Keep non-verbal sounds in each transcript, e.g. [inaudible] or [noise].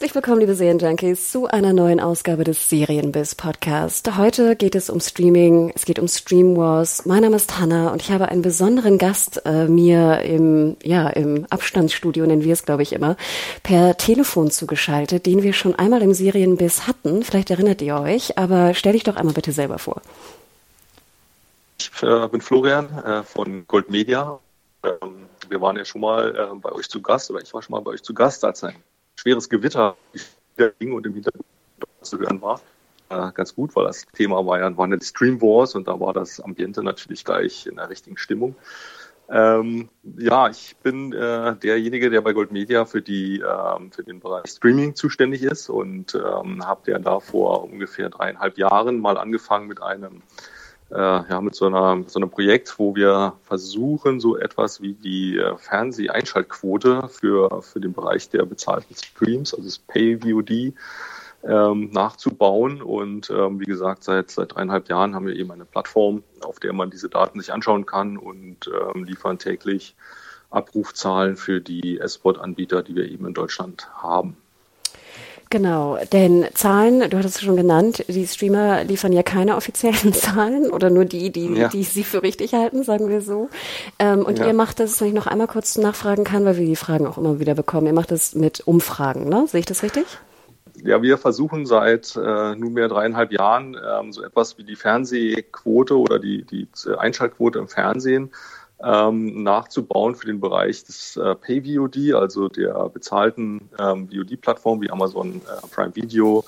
Herzlich willkommen, liebe Serienjunkies, zu einer neuen Ausgabe des Serienbiz Podcast. Heute geht es um Streaming, es geht um Stream Wars. Mein Name ist Hanna und ich habe einen besonderen Gast äh, mir im, ja, im Abstandsstudio, nennen wir es, glaube ich, immer, per Telefon zugeschaltet, den wir schon einmal im Serienbiz hatten. Vielleicht erinnert ihr euch, aber stell dich doch einmal bitte selber vor. Ich äh, bin Florian äh, von Gold Media. Ähm, wir waren ja schon mal äh, bei euch zu Gast, oder ich war schon mal bei euch zu Gast, als ein schweres Gewitter ging und im Hintergrund zu hören war. Äh, ganz gut, weil das Thema war ja, waren ja die Stream Wars und da war das Ambiente natürlich gleich in der richtigen Stimmung. Ähm, ja, ich bin äh, derjenige, der bei Gold Media für die ähm, für den Bereich Streaming zuständig ist und ähm, habe ja da vor ungefähr dreieinhalb Jahren mal angefangen mit einem ja, mit so, einer, so einem Projekt, wo wir versuchen, so etwas wie die äh, Fernseheinschaltquote für, für den Bereich der bezahlten Streams, also das Pay-VOD, ähm, nachzubauen. Und ähm, wie gesagt, seit, seit dreieinhalb Jahren haben wir eben eine Plattform, auf der man diese Daten sich anschauen kann und ähm, liefern täglich Abrufzahlen für die S-Sport-Anbieter, die wir eben in Deutschland haben. Genau, denn Zahlen, du hattest es schon genannt, die Streamer liefern ja keine offiziellen [laughs] Zahlen oder nur die, die, ja. die sie für richtig halten, sagen wir so. Ähm, und ja. ihr macht das, wenn ich noch einmal kurz nachfragen kann, weil wir die Fragen auch immer wieder bekommen, ihr macht das mit Umfragen, ne? Sehe ich das richtig? Ja, wir versuchen seit äh, nunmehr dreieinhalb Jahren ähm, so etwas wie die Fernsehquote oder die, die Einschaltquote im Fernsehen ähm, nachzubauen für den Bereich des äh, Pay-VOD, also der bezahlten ähm, VOD-Plattform wie Amazon äh, Prime Video,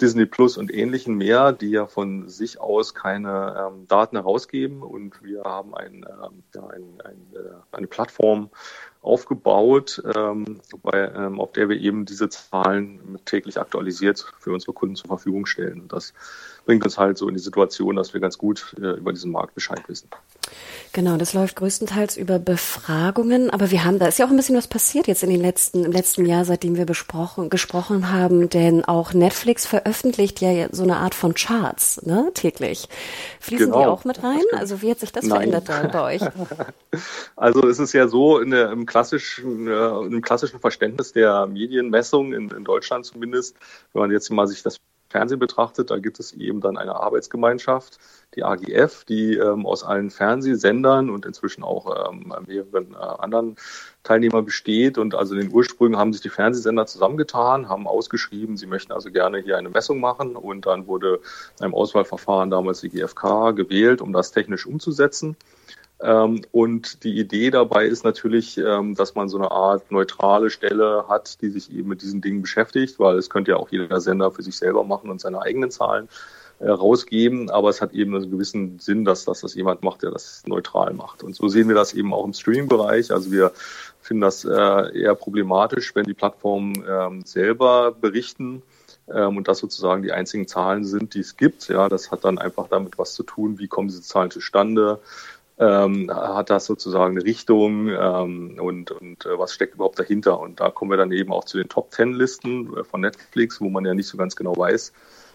Disney Plus und ähnlichen mehr, die ja von sich aus keine ähm, Daten herausgeben. Und wir haben ein, ähm, ja, ein, ein, äh, eine Plattform aufgebaut, ähm, bei, ähm, auf der wir eben diese Zahlen täglich aktualisiert für unsere Kunden zur Verfügung stellen. Und das bringt uns halt so in die Situation, dass wir ganz gut äh, über diesen Markt Bescheid wissen. Genau, das läuft größtenteils über Befragungen, aber wir haben, da ist ja auch ein bisschen was passiert jetzt in den letzten, im letzten Jahr, seitdem wir besprochen, gesprochen haben, denn auch Netflix veröffentlicht ja so eine Art von Charts, ne, täglich. Fließen genau. die auch mit rein? Also wie hat sich das Nein. verändert da bei euch? [laughs] Also es ist ja so in der, im klassischen, äh, im klassischen Verständnis der Medienmessung in, in Deutschland zumindest, wenn man jetzt mal sich das Fernsehen betrachtet, da gibt es eben dann eine Arbeitsgemeinschaft, die AGF, die ähm, aus allen Fernsehsendern und inzwischen auch ähm, mehreren äh, anderen Teilnehmern besteht. Und also in den Ursprüngen haben sich die Fernsehsender zusammengetan, haben ausgeschrieben, sie möchten also gerne hier eine Messung machen. Und dann wurde in einem Auswahlverfahren damals die GfK gewählt, um das technisch umzusetzen. Ähm, und die Idee dabei ist natürlich, ähm, dass man so eine Art neutrale Stelle hat, die sich eben mit diesen Dingen beschäftigt, weil es könnte ja auch jeder Sender für sich selber machen und seine eigenen Zahlen äh, rausgeben, aber es hat eben einen gewissen Sinn, dass, dass das jemand macht, der das neutral macht. Und so sehen wir das eben auch im Streaming-Bereich. Also wir finden das äh, eher problematisch, wenn die Plattformen ähm, selber berichten und das sozusagen die einzigen Zahlen sind, die es gibt. Ja, das hat dann einfach damit was zu tun, wie kommen diese Zahlen zustande, ähm, hat das sozusagen eine Richtung ähm, und, und äh, was steckt überhaupt dahinter? Und da kommen wir dann eben auch zu den Top Ten Listen äh, von Netflix, wo man ja nicht so ganz genau weiß,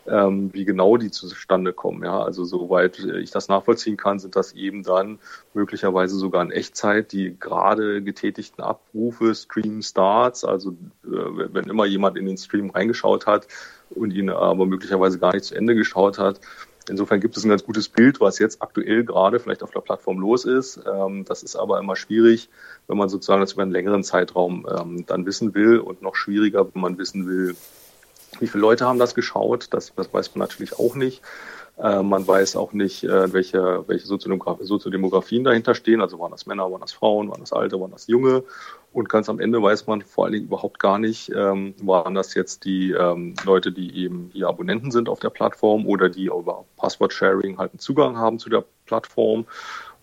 ähm, wie genau die zustande kommen. Ja, also soweit ich das nachvollziehen kann, sind das eben dann möglicherweise sogar in Echtzeit die gerade getätigten Abrufe, Stream Starts, also äh, wenn immer jemand in den Stream reingeschaut hat und ihn aber möglicherweise gar nicht zu Ende geschaut hat, Insofern gibt es ein ganz gutes Bild, was jetzt aktuell gerade vielleicht auf der Plattform los ist. Ähm, das ist aber immer schwierig, wenn man sozusagen das über einen längeren Zeitraum ähm, dann wissen will und noch schwieriger, wenn man wissen will, Wie viele Leute haben das geschaut? Das, das weiß man natürlich auch nicht. Äh, man weiß auch nicht, äh, welche, welche Soziodemografien dahinter stehen. Also waren das Männer, waren das Frauen, waren das Alte, waren das Junge. Und ganz am Ende weiß man vor allen Dingen überhaupt gar nicht, ähm, waren das jetzt die ähm, Leute, die eben die Abonnenten sind auf der Plattform oder die über Passwort-Sharing halt einen Zugang haben zu der Plattform.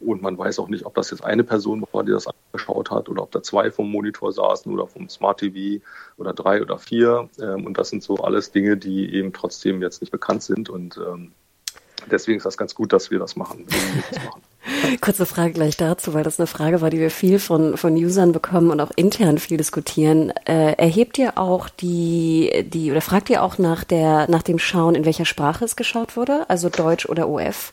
Und man weiß auch nicht, ob das jetzt eine Person war, die das angeschaut hat oder ob da zwei vom Monitor saßen oder vom Smart TV oder drei oder vier. Ähm, und das sind so alles Dinge, die eben trotzdem jetzt nicht bekannt sind. Und ähm, deswegen ist das ganz gut, dass wir das machen. Das machen. Kurze Frage gleich dazu, weil das eine Frage war, die wir viel von, von Usern bekommen und auch intern viel diskutieren. Äh, erhebt ihr auch die, die, oder fragt ihr auch nach der, nach dem Schauen, in welcher Sprache es geschaut wurde? Also Deutsch oder OF?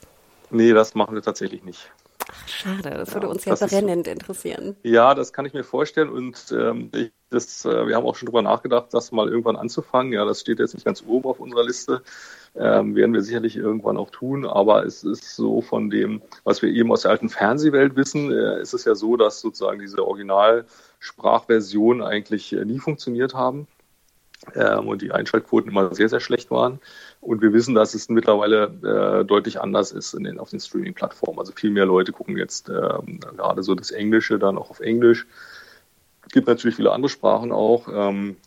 Nee, das machen wir tatsächlich nicht. Ach, schade, das würde ja, uns ja brennend so. interessieren. Ja, das kann ich mir vorstellen und ähm, ich, das, äh, wir haben auch schon drüber nachgedacht, das mal irgendwann anzufangen. Ja, das steht jetzt nicht ganz oben auf unserer Liste ähm, werden wir sicherlich irgendwann auch tun. Aber es ist so von dem, was wir eben aus der alten Fernsehwelt wissen, äh, ist es ja so, dass sozusagen diese Originalsprachversionen eigentlich äh, nie funktioniert haben. Ähm, und die Einschaltquoten immer sehr, sehr schlecht waren. Und wir wissen, dass es mittlerweile äh, deutlich anders ist in den, auf den Streaming-Plattformen. Also viel mehr Leute gucken jetzt ähm, gerade so das Englische dann auch auf Englisch. Es gibt natürlich viele andere Sprachen auch. Ähm,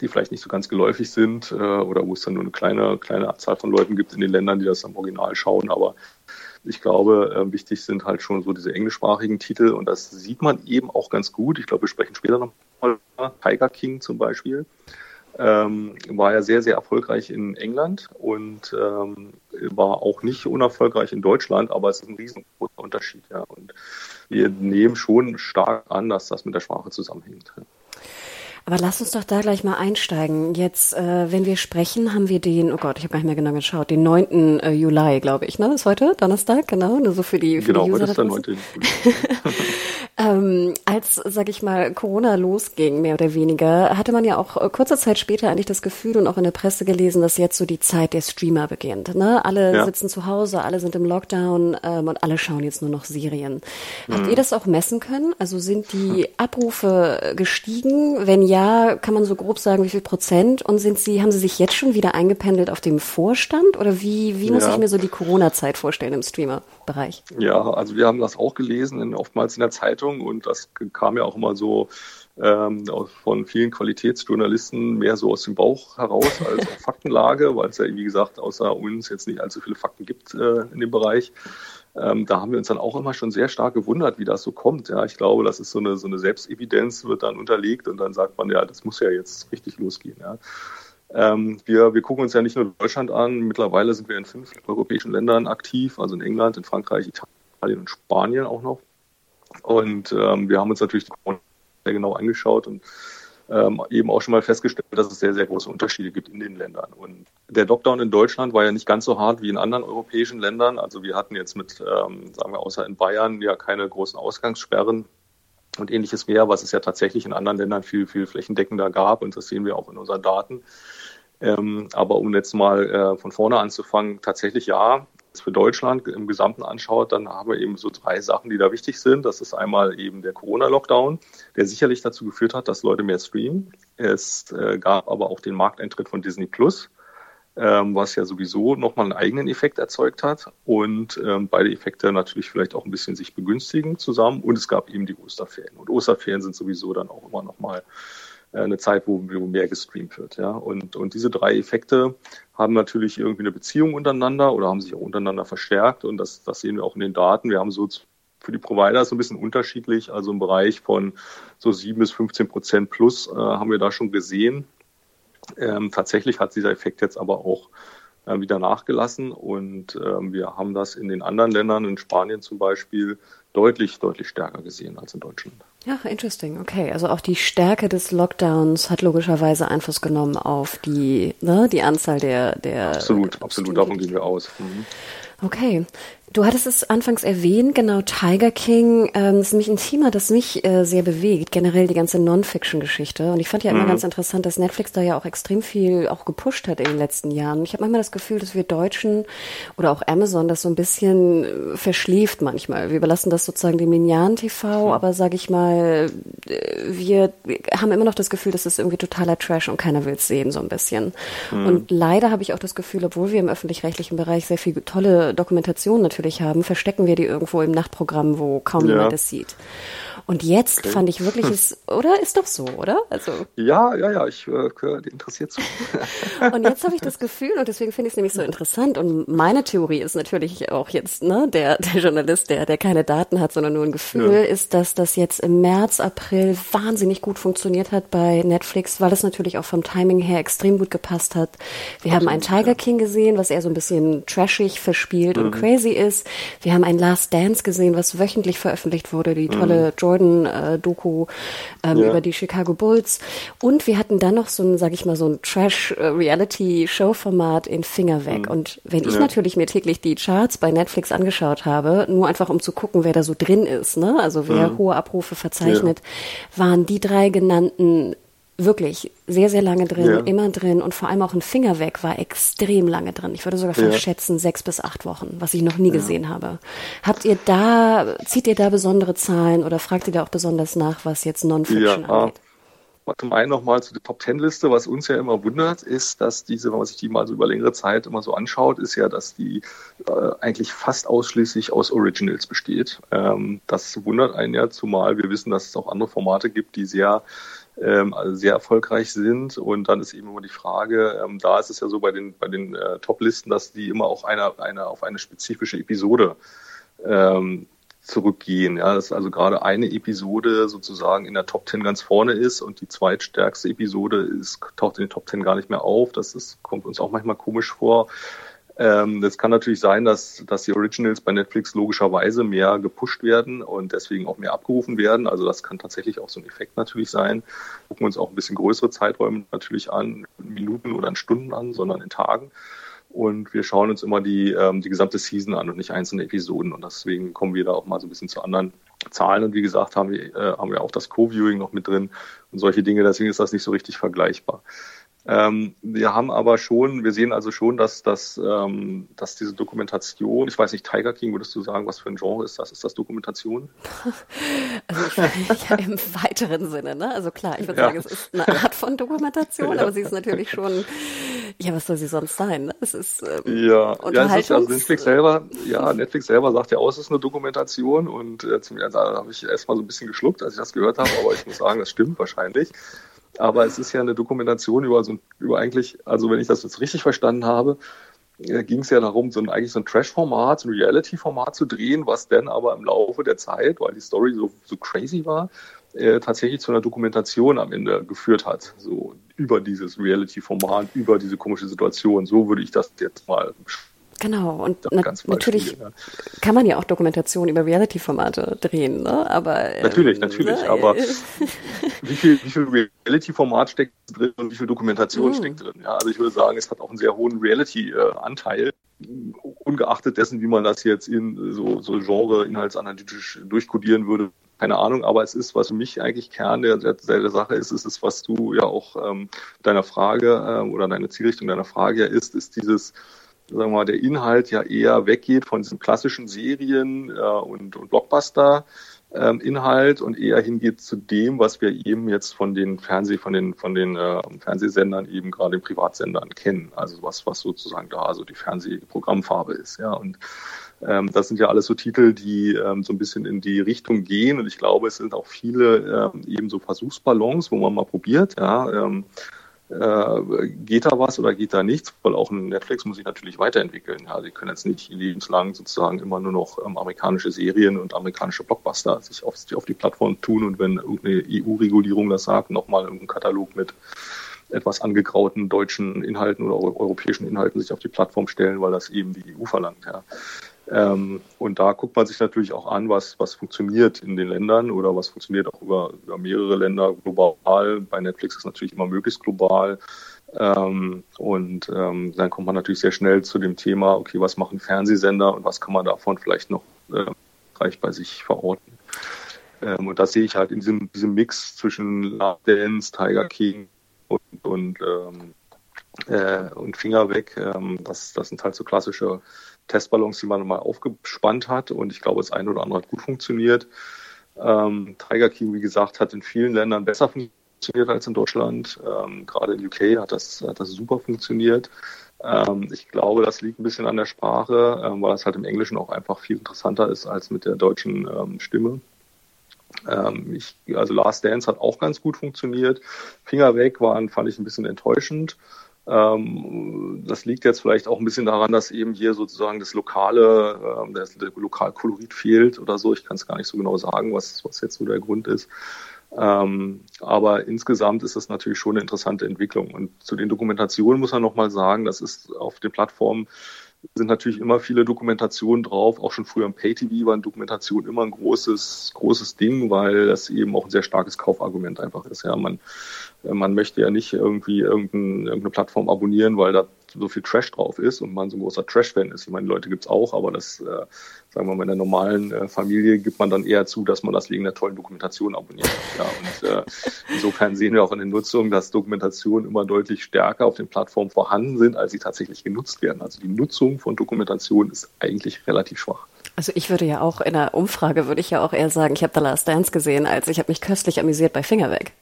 die vielleicht nicht so ganz geläufig sind äh, oder wo es dann nur eine kleine, kleine Anzahl von Leuten gibt in den Ländern, die das am Original schauen. Aber ich glaube, äh, wichtig sind halt schon so diese englischsprachigen Titel und das sieht man eben auch ganz gut. Ich glaube, wir sprechen später nochmal Tiger King zum Beispiel. Ähm, war ja sehr, sehr erfolgreich in England und ähm, war auch nicht unerfolgreich in Deutschland, aber es ist ein riesengroßer Unterschied. Ja. Und wir nehmen schon stark an, dass das mit der Sprache zusammenhängt. Aber lass uns doch da gleich mal einsteigen. Jetzt, äh, wenn wir sprechen, haben wir den, oh Gott, ich habe gar nicht mehr genau geschaut, den 9. Äh, Juli, glaube ich, ne? Ist heute Donnerstag, genau, nur so für die, für genau, die User. Genau, heute ist der 9. [laughs] ähm, als, sag ich mal, Corona losging, mehr oder weniger, hatte man ja auch äh, kurze Zeit später eigentlich das Gefühl und auch in der Presse gelesen, dass jetzt so die Zeit der Streamer beginnt. Ne? Alle ja. sitzen zu Hause, alle sind im Lockdown ähm, und alle schauen jetzt nur noch Serien. Mhm. Habt ihr das auch messen können? Also sind die Abrufe gestiegen? Wenn ja, kann man so grob sagen, wie viel Prozent? Und sind sie, haben sie sich jetzt schon wieder eingependelt auf dem Vorstand? Oder wie, wie muss ja. ich mir so die Corona-Zeit vorstellen im Streamer-Bereich? Ja, also wir haben das auch gelesen, in, oftmals in der Zeitung und das kam ja auch immer so ähm, von vielen Qualitätsjournalisten mehr so aus dem Bauch heraus als [laughs] Faktenlage, weil es ja, wie gesagt, außer uns jetzt nicht allzu viele Fakten gibt äh, in dem Bereich. Ähm, da haben wir uns dann auch immer schon sehr stark gewundert, wie das so kommt. Ja, ich glaube, das ist so eine, so eine Selbstevidenz, wird dann unterlegt und dann sagt man, ja, das muss ja jetzt richtig losgehen. Ja. Ähm, wir, wir gucken uns ja nicht nur Deutschland an, mittlerweile sind wir in fünf europäischen Ländern aktiv, also in England, in Frankreich, Italien und Spanien auch noch. Und ähm, wir haben uns natürlich sehr genau angeschaut und ähm, eben auch schon mal festgestellt, dass es sehr, sehr große Unterschiede gibt in den Ländern. Und der Lockdown in Deutschland war ja nicht ganz so hart wie in anderen europäischen Ländern. Also wir hatten jetzt mit, ähm, sagen wir, außer in Bayern ja keine großen Ausgangssperren und ähnliches mehr, was es ja tatsächlich in anderen Ländern viel, viel flächendeckender gab. Und das sehen wir auch in unseren Daten. Ähm, aber um jetzt mal äh, von vorne anzufangen, tatsächlich ja, für Deutschland im Gesamten anschaut, dann haben wir eben so drei Sachen, die da wichtig sind. Das ist einmal eben der Corona-Lockdown, der sicherlich dazu geführt hat, dass Leute mehr streamen. Es äh, gab aber auch den Markteintritt von Disney Plus, ähm, was ja sowieso nochmal einen eigenen Effekt erzeugt hat. Und ähm, beide Effekte natürlich vielleicht auch ein bisschen sich begünstigen zusammen. Und es gab eben die Osterferien. Und Osterferien sind sowieso dann auch immer nochmal äh, eine Zeit, wo, wo mehr gestreamt wird. Ja? Und, und diese drei Effekte haben natürlich irgendwie eine Beziehung untereinander oder haben sich auch untereinander verstärkt. Und das, das sehen wir auch in den Daten. Wir haben so für die Provider so ein bisschen unterschiedlich, also im Bereich von so sieben bis 15 Prozent plus äh, haben wir da schon gesehen. Ähm, tatsächlich hat dieser Effekt jetzt aber auch äh, wieder nachgelassen und ähm, wir haben das in den anderen Ländern, in Spanien zum Beispiel, deutlich, deutlich stärker gesehen als in Deutschland. Ja, interesting. Okay, also auch die Stärke des Lockdowns hat logischerweise Einfluss genommen auf die, ne, die Anzahl der, der. Absolut, absolut. Davon gehen wir aus. Mhm. Okay. Du hattest es anfangs erwähnt, genau, Tiger King ähm, ist nämlich ein Thema, das mich äh, sehr bewegt, generell die ganze Non-Fiction-Geschichte. Und ich fand ja immer mhm. ganz interessant, dass Netflix da ja auch extrem viel auch gepusht hat in den letzten Jahren. Ich habe manchmal das Gefühl, dass wir Deutschen oder auch Amazon das so ein bisschen äh, verschläft manchmal. Wir überlassen das sozusagen dem linearen TV, mhm. aber sage ich mal, äh, wir haben immer noch das Gefühl, dass es irgendwie totaler Trash und keiner will es sehen, so ein bisschen. Mhm. Und leider habe ich auch das Gefühl, obwohl wir im öffentlich-rechtlichen Bereich sehr viel tolle Dokumentationen natürlich natürlich haben, verstecken wir die irgendwo im Nachtprogramm, wo kaum ja. jemand es sieht. Und jetzt okay. fand ich wirklich [laughs] es, oder? Ist doch so, oder? Also. Ja, ja, ja, ich äh, interessiert zu. [laughs] und jetzt habe ich das Gefühl, und deswegen finde ich es nämlich so interessant. Und meine Theorie ist natürlich auch jetzt, ne, der, der Journalist, der, der keine Daten hat, sondern nur ein Gefühl, ja. ist, dass das jetzt im März, April wahnsinnig gut funktioniert hat bei Netflix, weil es natürlich auch vom Timing her extrem gut gepasst hat. Wir Absolut, haben einen Tiger ja. King gesehen, was eher so ein bisschen trashig verspielt mhm. und crazy ist. Wir haben ein Last Dance gesehen, was wöchentlich veröffentlicht wurde, die tolle mhm. Jordan-Doku ähm, ja. über die Chicago Bulls. Und wir hatten dann noch so ein, sag ich mal, so ein Trash-Reality-Show-Format in Finger weg. Mhm. Und wenn ich ja. natürlich mir täglich die Charts bei Netflix angeschaut habe, nur einfach um zu gucken, wer da so drin ist, ne? also wer mhm. hohe Abrufe verzeichnet, ja. waren die drei genannten wirklich sehr, sehr lange drin, ja. immer drin und vor allem auch ein Finger weg war extrem lange drin. Ich würde sogar ja. schätzen sechs bis acht Wochen, was ich noch nie ja. gesehen habe. Habt ihr da, zieht ihr da besondere Zahlen oder fragt ihr da auch besonders nach, was jetzt Non-Fiction angeht? Zum einen nochmal zu der Top-Ten-Liste, was uns ja immer wundert, ist, dass diese, wenn man sich die mal so über längere Zeit immer so anschaut, ist ja, dass die äh, eigentlich fast ausschließlich aus Originals besteht. Ähm, das wundert einen ja, zumal wir wissen, dass es auch andere Formate gibt, die sehr ähm, also sehr erfolgreich sind. Und dann ist eben immer die Frage, ähm, da ist es ja so bei den, bei den äh, Top-Listen, dass die immer auch eine, eine, auf eine spezifische Episode ähm, zurückgehen. Ja, dass also gerade eine Episode sozusagen in der Top 10 ganz vorne ist und die zweitstärkste Episode ist, taucht in den Top 10 gar nicht mehr auf. Das ist, kommt uns auch manchmal komisch vor. Ähm, kann natürlich sein, dass, dass die Originals bei Netflix logischerweise mehr gepusht werden und deswegen auch mehr abgerufen werden. Also das kann tatsächlich auch so ein Effekt natürlich sein. Gucken uns auch ein bisschen größere Zeiträume natürlich an, Minuten oder in Stunden an, sondern in Tagen. Und wir schauen uns immer die, ähm, die gesamte Season an und nicht einzelne Episoden. Und deswegen kommen wir da auch mal so ein bisschen zu anderen Zahlen. Und wie gesagt, haben wir, äh, haben wir auch das Co-Viewing noch mit drin und solche Dinge. Deswegen ist das nicht so richtig vergleichbar. Ähm, wir haben aber schon, wir sehen also schon, dass, dass, ähm, dass diese Dokumentation, ich weiß nicht, Tiger King, würdest du sagen, was für ein Genre ist das? Ist das Dokumentation? [laughs] Also ich, ja, im weiteren Sinne, ne? Also klar, ich würde ja. sagen, es ist eine Art von Dokumentation, ja. aber sie ist natürlich schon, ja, was soll sie sonst sein? Ne? Es ist ähm, ja, ja, es ist, also Netflix selber, ja, Netflix selber sagt ja auch, es ist eine Dokumentation und äh, zum Ende habe ich erstmal so ein bisschen geschluckt, als ich das gehört habe, aber ich muss sagen, das stimmt wahrscheinlich. Aber es ist ja eine Dokumentation über so über eigentlich, also wenn ich das jetzt richtig verstanden habe, äh, ging es ja darum, so ein, eigentlich so ein Trash-Format, so ein Reality-Format zu drehen, was dann aber im Laufe der Zeit, weil die Story so, so crazy war, äh, tatsächlich zu einer Dokumentation am Ende geführt hat. So über dieses Reality-Format, über diese komische Situation. So würde ich das jetzt mal beschreiben. Genau, und na natürlich kann man ja auch Dokumentation über Reality-Formate drehen, ne? Aber ähm, natürlich, natürlich, ne? aber [laughs] wie viel, wie viel Reality-Format steckt drin und wie viel Dokumentation mhm. steckt drin? Ja, also ich würde sagen, es hat auch einen sehr hohen Reality-Anteil, ungeachtet dessen, wie man das jetzt in so, so Genre-inhaltsanalytisch durchkodieren würde. Keine Ahnung, aber es ist, was für mich eigentlich Kern der, der, der Sache ist, ist es, was du ja auch ähm, deiner Frage äh, oder deine Zielrichtung deiner Frage ja ist, ist dieses sagen wir mal, der Inhalt ja eher weggeht von diesen klassischen Serien äh, und, und Blockbuster. Ähm, Inhalt und eher hingeht zu dem, was wir eben jetzt von den Fernseh, von den, von den äh, Fernsehsendern eben gerade den Privatsendern kennen. Also was, was sozusagen da so die Fernsehprogrammfarbe ist, ja. Und ähm, das sind ja alles so Titel, die ähm, so ein bisschen in die Richtung gehen. Und ich glaube, es sind auch viele ähm, eben so Versuchsballons, wo man mal probiert, ja. Ähm, äh, geht da was oder geht da nichts? Weil auch ein Netflix muss sich natürlich weiterentwickeln. Ja, sie können jetzt nicht lebenslang sozusagen immer nur noch ähm, amerikanische Serien und amerikanische Blockbuster sich auf, auf die Plattform tun und wenn irgendeine EU-Regulierung das sagt, nochmal irgendeinen Katalog mit etwas angegrauten deutschen Inhalten oder europäischen Inhalten sich auf die Plattform stellen, weil das eben die EU verlangt. Ja. Ähm, und da guckt man sich natürlich auch an, was, was funktioniert in den Ländern oder was funktioniert auch über, über mehrere Länder global. Bei Netflix ist natürlich immer möglichst global. Ähm, und ähm, dann kommt man natürlich sehr schnell zu dem Thema, okay, was machen Fernsehsender und was kann man davon vielleicht noch äh, reich bei sich verorten. Ähm, und das sehe ich halt in diesem, diesem Mix zwischen Love Dance, Tiger King und, und, ähm, äh, und Finger weg. Ähm, das, das sind halt so klassische Testballons, die man mal aufgespannt hat. Und ich glaube, das eine oder andere hat gut funktioniert. Ähm, Tiger King, wie gesagt, hat in vielen Ländern besser funktioniert als in Deutschland. Ähm, gerade in UK hat das, hat das super funktioniert. Ähm, ich glaube, das liegt ein bisschen an der Sprache, ähm, weil das halt im Englischen auch einfach viel interessanter ist als mit der deutschen ähm, Stimme. Ähm, ich, also Last Dance hat auch ganz gut funktioniert. Finger weg waren, fand ich ein bisschen enttäuschend. Ähm, das liegt jetzt vielleicht auch ein bisschen daran, dass eben hier sozusagen das lokale, ähm, der, der Lokalkolorit fehlt oder so. Ich kann es gar nicht so genau sagen, was, was jetzt so der Grund ist. Ähm, aber insgesamt ist das natürlich schon eine interessante Entwicklung. Und zu den Dokumentationen muss man nochmal sagen, das ist auf den Plattformen sind natürlich immer viele Dokumentationen drauf. Auch schon früher im Pay-TV waren Dokumentationen immer ein großes, großes Ding, weil das eben auch ein sehr starkes Kaufargument einfach ist. Ja, man, man möchte ja nicht irgendwie irgendeine Plattform abonnieren, weil da so viel Trash drauf ist und man so ein großer Trash-Fan ist. Ich meine, Leute gibt's auch, aber das, äh, sagen wir mal, in der normalen äh, Familie gibt man dann eher zu, dass man das wegen der tollen Dokumentation abonniert. Ja, und äh, insofern sehen wir auch in der Nutzung, dass Dokumentationen immer deutlich stärker auf den Plattformen vorhanden sind, als sie tatsächlich genutzt werden. Also die Nutzung von Dokumentation ist eigentlich relativ schwach. Also ich würde ja auch in der Umfrage würde ich ja auch eher sagen, ich habe The Last Dance gesehen, als ich habe mich köstlich amüsiert bei Fingerweg.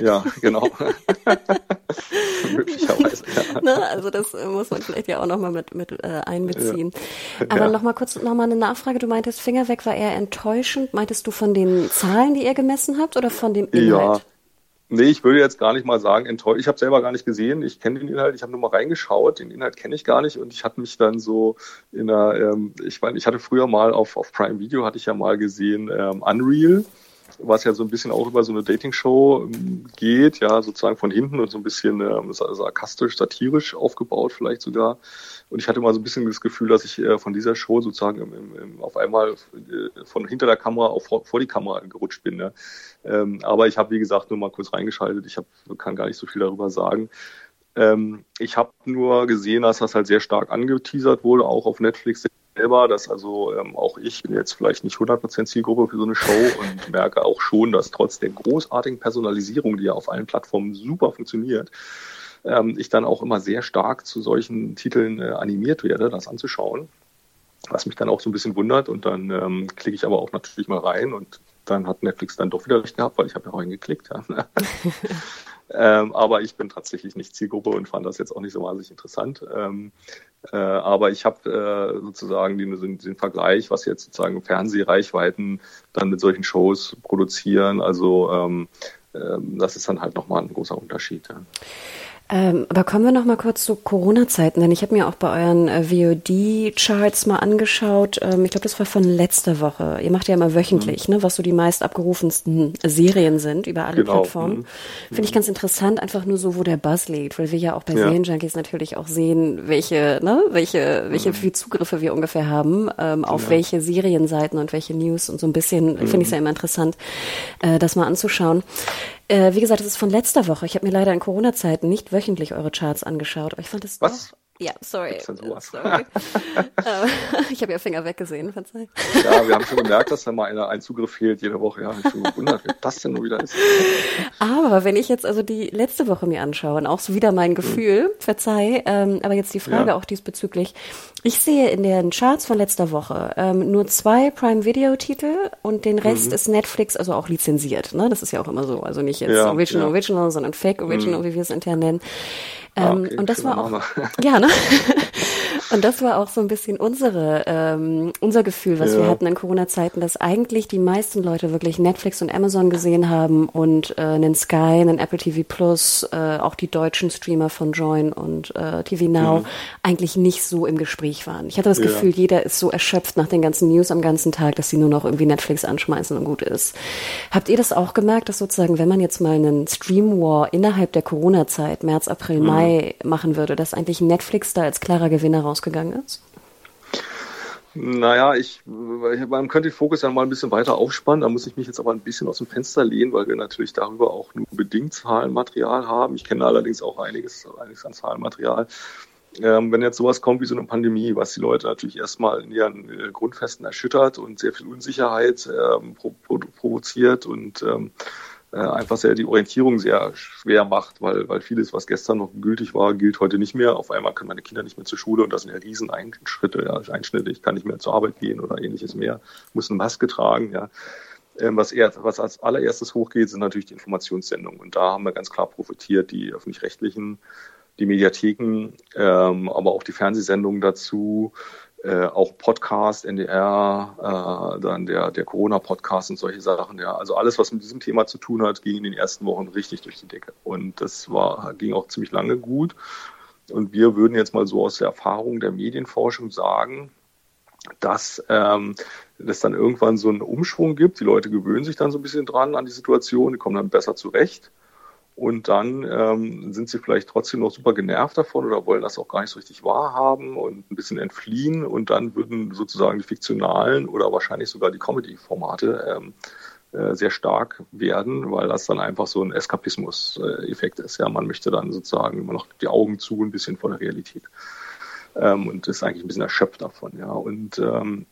Ja, genau. [laughs] Möglicherweise. Ja. Ne? Also das äh, muss man vielleicht ja auch nochmal mit, mit äh, einbeziehen. Ja. Aber ja. nochmal kurz nochmal eine Nachfrage. Du meintest, Finger weg war eher enttäuschend. Meintest du von den Zahlen, die ihr gemessen habt oder von dem Inhalt? Ja. Nee, ich würde jetzt gar nicht mal sagen enttäuscht. Ich habe selber gar nicht gesehen. Ich kenne den Inhalt. Ich habe nur mal reingeschaut. Den Inhalt kenne ich gar nicht. Und ich hatte mich dann so in einer, ähm, ich meine, ich hatte früher mal auf, auf Prime Video, hatte ich ja mal gesehen, ähm, Unreal was ja so ein bisschen auch über so eine Dating-Show ähm, geht, ja, sozusagen von hinten und so ein bisschen ähm, sarkastisch, satirisch aufgebaut vielleicht sogar. Und ich hatte mal so ein bisschen das Gefühl, dass ich äh, von dieser Show sozusagen im, im, im, auf einmal äh, von hinter der Kamera auf vor, vor die Kamera gerutscht bin. Ne? Ähm, aber ich habe, wie gesagt, nur mal kurz reingeschaltet. Ich hab, kann gar nicht so viel darüber sagen. Ähm, ich habe nur gesehen, dass das halt sehr stark angeteasert wurde, auch auf Netflix selber, dass also ähm, auch ich bin jetzt vielleicht nicht 100% Zielgruppe für so eine Show und [laughs] merke auch schon, dass trotz der großartigen Personalisierung, die ja auf allen Plattformen super funktioniert, ähm, ich dann auch immer sehr stark zu solchen Titeln äh, animiert werde, das anzuschauen. Was mich dann auch so ein bisschen wundert und dann ähm, klicke ich aber auch natürlich mal rein und dann hat Netflix dann doch wieder recht gehabt, weil ich habe ja reingeklickt. Ja. [laughs] ähm, aber ich bin tatsächlich nicht Zielgruppe und fand das jetzt auch nicht so wahnsinnig interessant. Ähm, äh, aber ich habe äh, sozusagen den, den, Vergleich, was jetzt sozusagen Fernsehreichweiten dann mit solchen Shows produzieren. Also ähm, äh, das ist dann halt nochmal ein großer Unterschied. Ja. Ähm, aber kommen wir noch mal kurz zu Corona-Zeiten, denn ich habe mir auch bei euren äh, VOD-Charts mal angeschaut. Ähm, ich glaube, das war von letzter Woche. Ihr macht ja immer wöchentlich, mhm. ne, was so die meist abgerufensten Serien sind über alle genau. Plattformen. Mhm. Finde ich ganz interessant, einfach nur so, wo der Buzz liegt, weil wir ja auch bei ja. Serienjunkies natürlich auch sehen, welche, ne, welche, welche mhm. Zugriffe wir ungefähr haben, ähm, auf ja. welche Serienseiten und welche News und so ein bisschen mhm. finde ich es ja immer interessant, äh, das mal anzuschauen. Äh, wie gesagt, das ist von letzter Woche. Ich habe mir leider in Corona-Zeiten nicht wöchentlich eure Charts angeschaut, aber ich fand es Was? doch ja, sorry. sorry. [laughs] Äh, [laughs] ich habe ja Finger weggesehen, verzeih. Ja, wir haben schon gemerkt, dass da mal einer, ein Zugriff fehlt jede Woche. Ja, ich schon gewundert, wie das denn nur wieder ist. Aber wenn ich jetzt also die letzte Woche mir anschaue und auch so wieder mein Gefühl, mhm. verzeih, ähm, aber jetzt die Frage ja. auch diesbezüglich. Ich sehe in den Charts von letzter Woche ähm, nur zwei Prime Video Titel und den Rest mhm. ist Netflix, also auch lizenziert. Ne? Das ist ja auch immer so. Also nicht jetzt ja, Original ja. Original, sondern Fake Original, mhm. wie wir es intern nennen. Ah, ähm, okay, und das war auch, [laughs] ja, ne? [laughs] und das war auch so ein bisschen unsere, ähm, unser Gefühl, was ja. wir hatten in Corona-Zeiten, dass eigentlich die meisten Leute wirklich Netflix und Amazon gesehen haben und äh, einen Sky, einen Apple TV Plus, äh, auch die deutschen Streamer von Join und äh, TV Now mhm. eigentlich nicht so im Gespräch waren. Ich hatte das ja. Gefühl, jeder ist so erschöpft nach den ganzen News am ganzen Tag, dass sie nur noch irgendwie Netflix anschmeißen und gut ist. Habt ihr das auch gemerkt, dass sozusagen, wenn man jetzt mal einen Stream War innerhalb der Corona-Zeit, März, April, mhm. Mai machen würde, dass eigentlich Netflix da als klarer Gewinner rausgegangen ist? Naja, ich, man könnte den Fokus ja mal ein bisschen weiter aufspannen. Da muss ich mich jetzt aber ein bisschen aus dem Fenster lehnen, weil wir natürlich darüber auch nur bedingt Zahlenmaterial haben. Ich kenne allerdings auch einiges, einiges an Zahlenmaterial. Ähm, wenn jetzt sowas kommt wie so eine Pandemie, was die Leute natürlich erstmal in ihren äh, Grundfesten erschüttert und sehr viel Unsicherheit ähm, pro, pro, provoziert und ähm, äh, einfach sehr die Orientierung sehr schwer macht, weil, weil vieles, was gestern noch gültig war, gilt heute nicht mehr. Auf einmal können meine Kinder nicht mehr zur Schule und das sind ja riesen Einschritte, ja, Einschnitte. Ich kann nicht mehr zur Arbeit gehen oder ähnliches mehr, muss eine Maske tragen, ja. Ähm, was, eher, was als allererstes hochgeht, sind natürlich die Informationssendungen. Und da haben wir ganz klar profitiert, die öffentlich-rechtlichen, die Mediatheken, ähm, aber auch die Fernsehsendungen dazu, äh, auch Podcast, NDR, äh, dann der, der Corona-Podcast und solche Sachen. Ja, also alles, was mit diesem Thema zu tun hat, ging in den ersten Wochen richtig durch die Decke. Und das war, ging auch ziemlich lange gut. Und wir würden jetzt mal so aus der Erfahrung der Medienforschung sagen, dass ähm, es dann irgendwann so einen Umschwung gibt. Die Leute gewöhnen sich dann so ein bisschen dran an die Situation, die kommen dann besser zurecht. Und dann ähm, sind sie vielleicht trotzdem noch super genervt davon oder wollen das auch gar nicht so richtig wahrhaben und ein bisschen entfliehen. Und dann würden sozusagen die fiktionalen oder wahrscheinlich sogar die Comedy-Formate ähm, äh, sehr stark werden, weil das dann einfach so ein Eskapismus-Effekt ist. Ja, man möchte dann sozusagen immer noch die Augen zu ein bisschen von der Realität ähm, und ist eigentlich ein bisschen erschöpft davon. Ja, und ähm,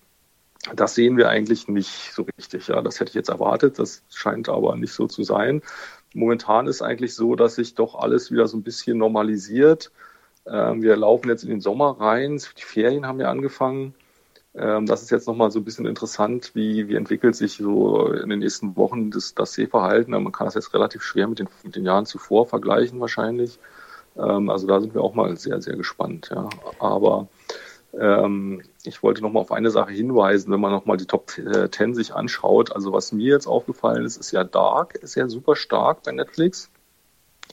das sehen wir eigentlich nicht so richtig. Ja, das hätte ich jetzt erwartet. Das scheint aber nicht so zu sein momentan ist eigentlich so, dass sich doch alles wieder so ein bisschen normalisiert. Ähm, wir laufen jetzt in den Sommer rein. Die Ferien haben ja angefangen. Ähm, das ist jetzt nochmal so ein bisschen interessant, wie, wie entwickelt sich so in den nächsten Wochen das, das Sehverhalten. Man kann das jetzt relativ schwer mit den, mit den Jahren zuvor vergleichen wahrscheinlich. Ähm, also da sind wir auch mal sehr, sehr gespannt. Ja. Aber ähm, ich wollte noch mal auf eine Sache hinweisen, wenn man noch mal die Top 10 sich anschaut. Also was mir jetzt aufgefallen ist, ist ja Dark, ist ja super stark bei Netflix.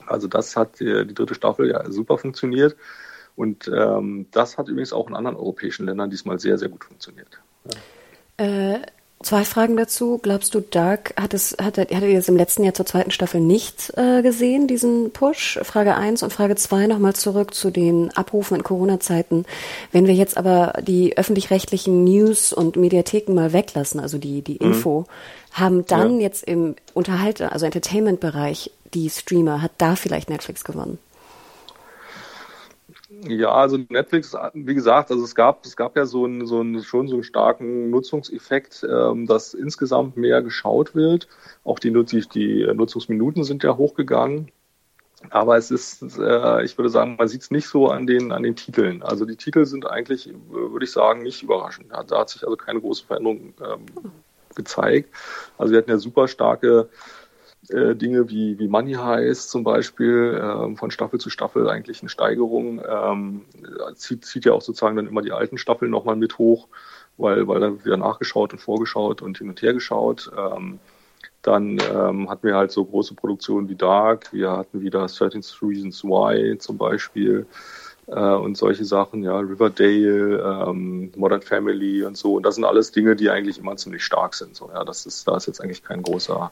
Also das hat die, die dritte Staffel ja super funktioniert. Und ähm, das hat übrigens auch in anderen europäischen Ländern diesmal sehr, sehr gut funktioniert. Ja. Äh, Zwei Fragen dazu. Glaubst du, Dark hat es, hat, hattet ihr jetzt im letzten Jahr zur zweiten Staffel nicht äh, gesehen, diesen Push? Frage eins und Frage zwei nochmal zurück zu den Abrufen in Corona-Zeiten. Wenn wir jetzt aber die öffentlich-rechtlichen News und Mediatheken mal weglassen, also die, die mhm. Info, mhm. haben dann ja. jetzt im Unterhalter, also Entertainment-Bereich die Streamer, hat da vielleicht Netflix gewonnen? Ja, also Netflix, wie gesagt, also es gab, es gab ja so einen, so einen, schon so einen starken Nutzungseffekt, ähm, dass insgesamt mehr geschaut wird. Auch die, die, die Nutzungsminuten sind ja hochgegangen. Aber es ist, äh, ich würde sagen, man sieht es nicht so an den, an den Titeln. Also die Titel sind eigentlich, würde ich sagen, nicht überraschend. Da, da hat sich also keine große Veränderung ähm, gezeigt. Also wir hatten ja super starke äh, Dinge wie, wie Money Heist zum Beispiel, äh, von Staffel zu Staffel eigentlich eine Steigerung. Ähm, zieht, zieht ja auch sozusagen dann immer die alten Staffeln nochmal mit hoch, weil, weil dann wieder nachgeschaut und vorgeschaut und hin und her geschaut. Ähm, dann ähm, hatten wir halt so große Produktionen wie Dark, wir hatten wieder 13 Reasons Why zum Beispiel äh, und solche Sachen, ja, Riverdale, ähm, Modern Family und so. Und das sind alles Dinge, die eigentlich immer ziemlich stark sind. So, ja, das ist, da ist jetzt eigentlich kein großer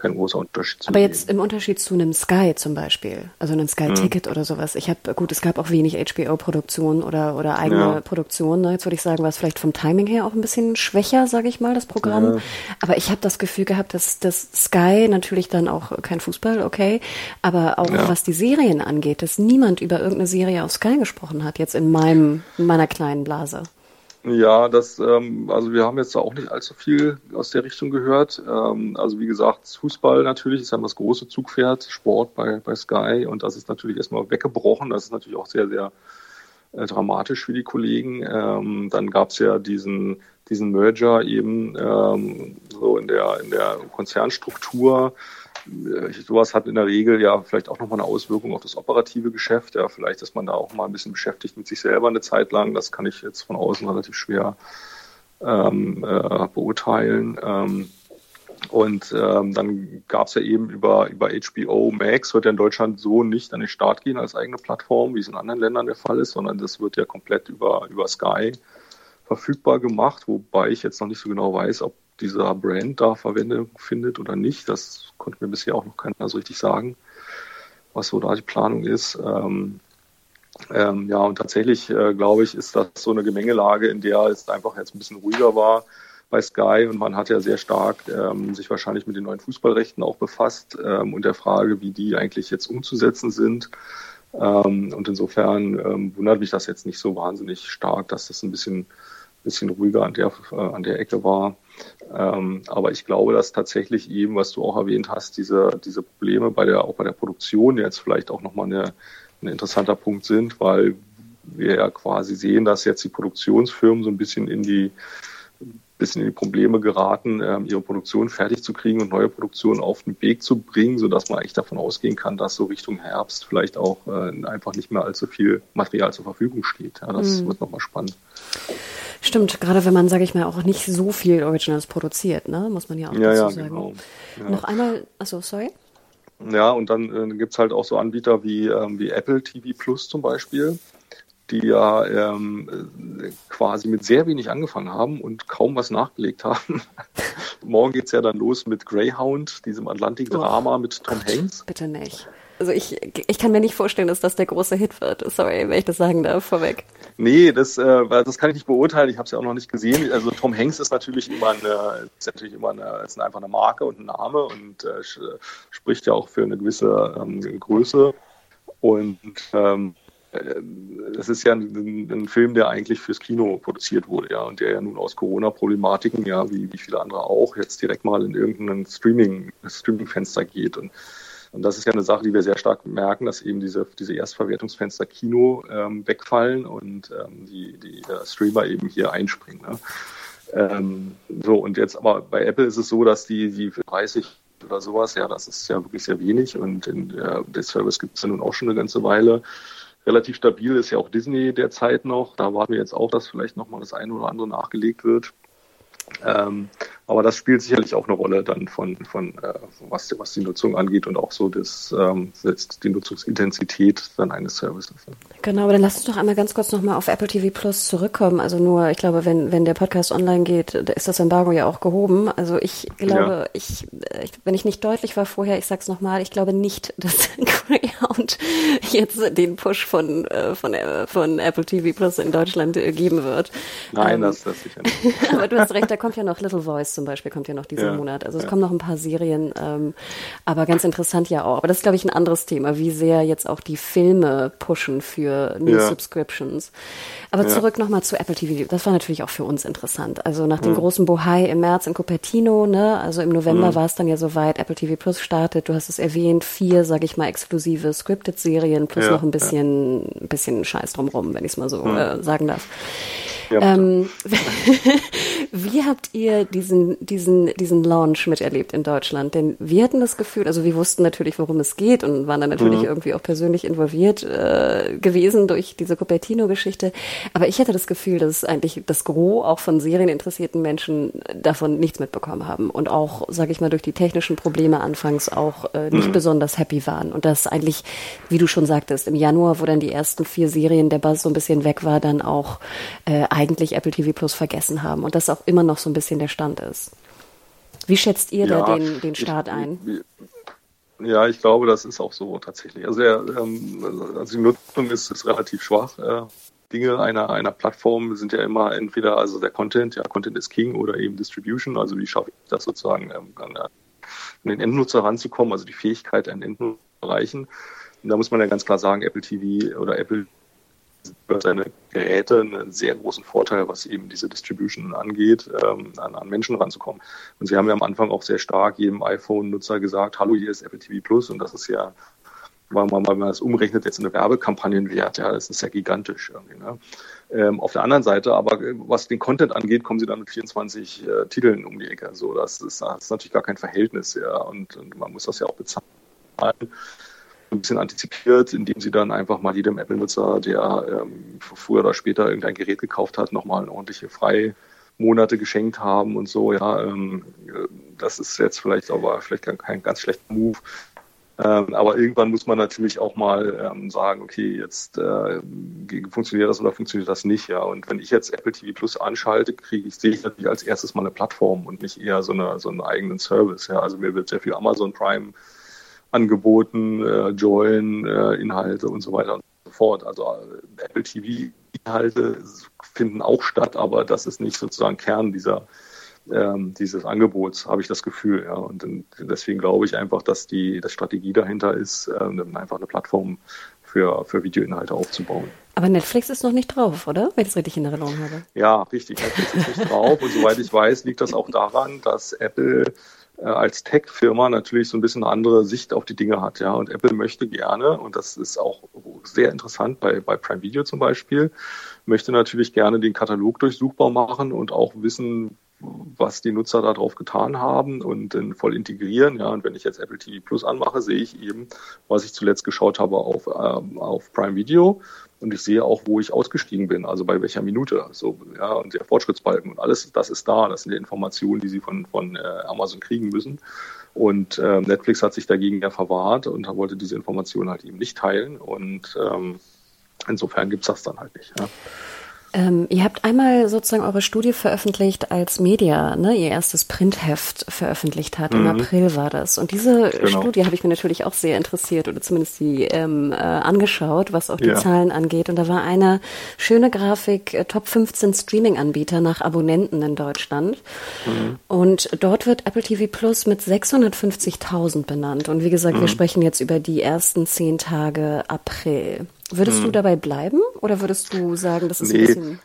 kein großer Unterschied. Aber jetzt im Unterschied zu einem Sky zum Beispiel, also einem Sky-Ticket mhm. oder sowas. Ich habe, gut, es gab auch wenig HBO-Produktionen oder, oder eigene ja. Produktionen. Ne? Jetzt würde ich sagen, war es vielleicht vom Timing her auch ein bisschen schwächer, sage ich mal, das Programm. Ja. Aber ich habe das Gefühl gehabt, dass das Sky natürlich dann auch kein Fußball, okay, aber auch ja. was die Serien angeht, dass niemand über irgendeine Serie auf Sky gesprochen hat, jetzt in meinem, in meiner kleinen Blase. Ja, das, ähm, also wir haben jetzt auch nicht allzu viel aus der Richtung gehört. Ähm, also wie gesagt, Fußball natürlich ist ja das große Zugpferd, Sport bei, bei Sky und das ist natürlich erstmal weggebrochen. Das ist natürlich auch sehr, sehr äh, dramatisch für die Kollegen. Ähm, dann gab es ja diesen, diesen Merger eben ähm, so in der, in der Konzernstruktur sowas hat in der Regel ja vielleicht auch nochmal eine Auswirkung auf das operative Geschäft. Ja, vielleicht ist man da auch mal ein bisschen beschäftigt mit sich selber eine Zeit lang. Das kann ich jetzt von außen relativ schwer ähm, äh, beurteilen. Ähm, und ähm, dann gab es ja eben über, über HBO Max, wird ja in Deutschland so nicht an den Start gehen als eigene Plattform, wie es in anderen Ländern der Fall ist, sondern das wird ja komplett über, über Sky verfügbar gemacht, wobei ich jetzt noch nicht so genau weiß, ob dieser Brand da Verwendung findet oder nicht. Das konnte mir bisher auch noch keiner so richtig sagen, was so da die Planung ist. Ähm, Ähm, ja, und tatsächlich, äh, glaube ich, ist das so eine Gemengelage, in der es einfach jetzt ein bisschen ruhiger war bei Sky und man hat ja sehr stark ähm, sich wahrscheinlich mit den neuen Fußballrechten auch befasst ähm, und der Frage, wie die eigentlich jetzt umzusetzen sind. Ähm, und insofern ähm, wundert mich das jetzt nicht so wahnsinnig stark, dass das ein bisschen, bisschen ruhiger an der, äh, an der Ecke war. Ähm, aber ich glaube, dass tatsächlich eben, was du auch erwähnt hast, diese, diese Probleme bei der, auch bei der Produktion jetzt vielleicht auch nochmal eine, ein interessanter Punkt sind, weil wir ja quasi sehen, dass jetzt die Produktionsfirmen so ein bisschen in die bisschen in die Probleme geraten, ähm, ihre Produktion fertig zu kriegen und neue Produktionen auf den Weg zu bringen, sodass man eigentlich davon ausgehen kann, dass so Richtung Herbst vielleicht auch äh, einfach nicht mehr allzu viel Material zur Verfügung steht. Ja, das mhm. wird nochmal spannend. Stimmt, gerade wenn man, sage ich mal, auch nicht so viel Originals produziert, ne? muss man ja auch ja, dazu ja, sagen. Genau. Ja. Noch einmal, achso, sorry. Ja, und dann äh, gibt's halt auch so Anbieter wie, ähm, wie Apple TV Plus zum Beispiel, die ja ähm, quasi mit sehr wenig angefangen haben und kaum was nachgelegt haben. [laughs] Morgen geht's ja dann los mit Greyhound, diesem Atlantik-Drama mit Tom Hanks. Bitte nicht. Also ich, ich kann mir nicht vorstellen, dass das der große Hit wird. Sorry, wenn ich das sagen darf, vorweg. Nee, das, äh, das kann ich nicht beurteilen. Ich habe es ja auch noch nicht gesehen. Also Tom Hanks ist natürlich immer eine, ist natürlich immer eine, ist einfach eine Marke und ein Name und äh, spricht ja auch für eine gewisse ähm, Größe. Und ähm, es ist ja ein, ein, Film, der eigentlich fürs Kino produziert wurde, ja, und der ja nun aus Corona-Problematiken, ja, wie, wie viele andere auch, jetzt direkt mal in irgendein Streaming, Streaming-Fenster geht. Und, und das ist ja eine Sache, die wir sehr stark merken, dass eben diese, diese Erstverwertungsfenster Kino ähm, wegfallen und ähm, die, die äh, Streamer eben hier einspringen. Ne? Ähm, so, und jetzt aber bei Apple ist es so, dass die, die 30 oder sowas, ja, das ist ja wirklich sehr wenig und in, äh, der Service gibt es ja nun auch schon eine ganze Weile relativ stabil ist ja auch Disney derzeit noch. Da warten wir jetzt auch, dass vielleicht nochmal das eine oder andere nachgelegt wird. Ähm, aber das spielt sicherlich auch eine Rolle dann von, von äh, was, was die Nutzung angeht und auch so das, ähm, die Nutzungsintensität dann eines Services. Genau, aber dann lass uns doch einmal ganz kurz nochmal auf Apple TV Plus zurückkommen. Also nur, ich glaube, wenn, wenn der Podcast online geht, ist das Embargo ja auch gehoben. Also ich glaube, ja. ich, ich, wenn ich nicht deutlich war vorher, ich sag's nochmal, ich glaube nicht, [laughs] dass Greyhound jetzt den Push von, äh, von, äh, von Apple TV Plus in Deutschland äh, geben wird. Nein, ähm, das, das sicher nicht. [laughs] aber du hast recht, da kommt ja noch Little Voice zum Beispiel kommt ja noch diesen ja, Monat. Also es ja. kommen noch ein paar Serien, ähm, aber ganz interessant ja auch. Aber das ist, glaube ich, ein anderes Thema, wie sehr jetzt auch die Filme pushen für New ja. Subscriptions. Aber zurück nochmal zu Apple TV. Das war natürlich auch für uns interessant. Also nach dem großen Bohai im März in Cupertino, ne, also im November mhm. war es dann ja soweit, Apple TV Plus startet. Du hast es erwähnt, vier, sage ich mal, exklusive Scripted-Serien plus noch ein bisschen, ein bisschen Scheiß drumrum, wenn ich es mal so mhm. äh, sagen darf. Ähm, [laughs] wie habt ihr diesen, diesen, diesen Launch miterlebt in Deutschland? Denn wir hatten das Gefühl, also wir wussten natürlich, worum es geht und waren dann natürlich mhm. irgendwie auch persönlich involviert äh, gewesen durch diese Cupertino-Geschichte. Aber ich hatte das Gefühl, dass eigentlich das Gros auch von serieninteressierten Menschen davon nichts mitbekommen haben und auch, sage ich mal, durch die technischen Probleme anfangs auch äh, nicht mhm. besonders happy waren. Und das eigentlich, wie du schon sagtest, im Januar, wo dann die ersten vier Serien der Buzz so ein bisschen weg war, dann auch äh, eigentlich Apple TV Plus vergessen haben und das auch immer noch so ein bisschen der Stand ist. Wie schätzt ihr ja, da den, den Start ich, ein? Ja, ich glaube, das ist auch so tatsächlich. Also, der, ähm, also die Nutzung ist, ist relativ schwach. Äh, Dinge einer, einer Plattform sind ja immer entweder also der Content, ja, Content ist King oder eben Distribution. Also wie schaffe ich das sozusagen ähm, an, an den Endnutzer ranzukommen, also die Fähigkeit, einen Endnutzer zu erreichen. Und da muss man ja ganz klar sagen, Apple TV oder Apple über seine Geräte einen sehr großen Vorteil, was eben diese Distribution angeht, ähm, an, an, Menschen ranzukommen. Und sie haben ja am Anfang auch sehr stark jedem iPhone-Nutzer gesagt, hallo, hier ist Apple TV Plus und das ist ja, wenn man, wenn man das umrechnet, jetzt eine Werbekampagnenwert, ja, das ist ja gigantisch irgendwie. Ne? Ähm, auf der anderen Seite, aber was den Content angeht, kommen sie dann mit 24 äh, Titeln um die Ecke. So, das ist, das ist natürlich gar kein Verhältnis, ja, und, und man muss das ja auch bezahlen ein bisschen antizipiert, indem sie dann einfach mal jedem Apple-Nutzer, der ähm, früher oder später irgendein Gerät gekauft hat, nochmal ordentliche Freimonate geschenkt haben und so. Ja, ähm, das ist jetzt vielleicht aber vielleicht kein ganz schlechter Move. Ähm, aber irgendwann muss man natürlich auch mal ähm, sagen, okay, jetzt äh, funktioniert das oder funktioniert das nicht, ja. Und wenn ich jetzt Apple TV Plus anschalte, kriege ich, sehe ich natürlich als erstes mal eine Plattform und nicht eher so, eine, so einen eigenen Service. Ja. Also mir wird sehr viel Amazon Prime angeboten, äh, Join, äh, Inhalte und so weiter und so fort. Also äh, Apple TV-Inhalte finden auch statt, aber das ist nicht sozusagen Kern dieser ähm, dieses Angebots, habe ich das Gefühl. Ja. Und deswegen glaube ich einfach, dass die, dass Strategie dahinter ist, ähm, einfach eine Plattform für, für Videoinhalte aufzubauen. Aber Netflix ist noch nicht drauf, oder? Wenn ich es richtig in Erinnerung habe. Ja, richtig. Netflix ist nicht drauf. Und soweit ich weiß, liegt das auch daran, dass Apple als Tech-Firma natürlich so ein bisschen eine andere Sicht auf die Dinge hat. Ja, und Apple möchte gerne, und das ist auch sehr interessant bei, bei Prime Video zum Beispiel, möchte natürlich gerne den Katalog durchsuchbar machen und auch wissen, was die Nutzer darauf getan haben und dann voll integrieren. Ja, und wenn ich jetzt Apple TV Plus anmache, sehe ich eben, was ich zuletzt geschaut habe auf, ähm, auf Prime Video. Und ich sehe auch, wo ich ausgestiegen bin, also bei welcher Minute. So, ja, und der Fortschrittsbalken und alles, das ist da. Das sind die Informationen, die Sie von, von äh, Amazon kriegen müssen. Und äh, Netflix hat sich dagegen ja verwahrt und wollte diese Informationen halt eben nicht teilen. Und ähm, insofern gibt's das dann halt nicht. Ja. Ähm, ihr habt einmal sozusagen eure Studie veröffentlicht, als Media ne, ihr erstes Printheft veröffentlicht hat. Mhm. Im April war das. Und diese genau. Studie habe ich mir natürlich auch sehr interessiert oder zumindest die ähm, äh, angeschaut, was auch die ja. Zahlen angeht. Und da war eine schöne Grafik, äh, Top 15 Streaming-Anbieter nach Abonnenten in Deutschland. Mhm. Und dort wird Apple TV Plus mit 650.000 benannt. Und wie gesagt, mhm. wir sprechen jetzt über die ersten zehn Tage April. Würdest hm. du dabei bleiben oder würdest du sagen, das ist nee, ein bisschen.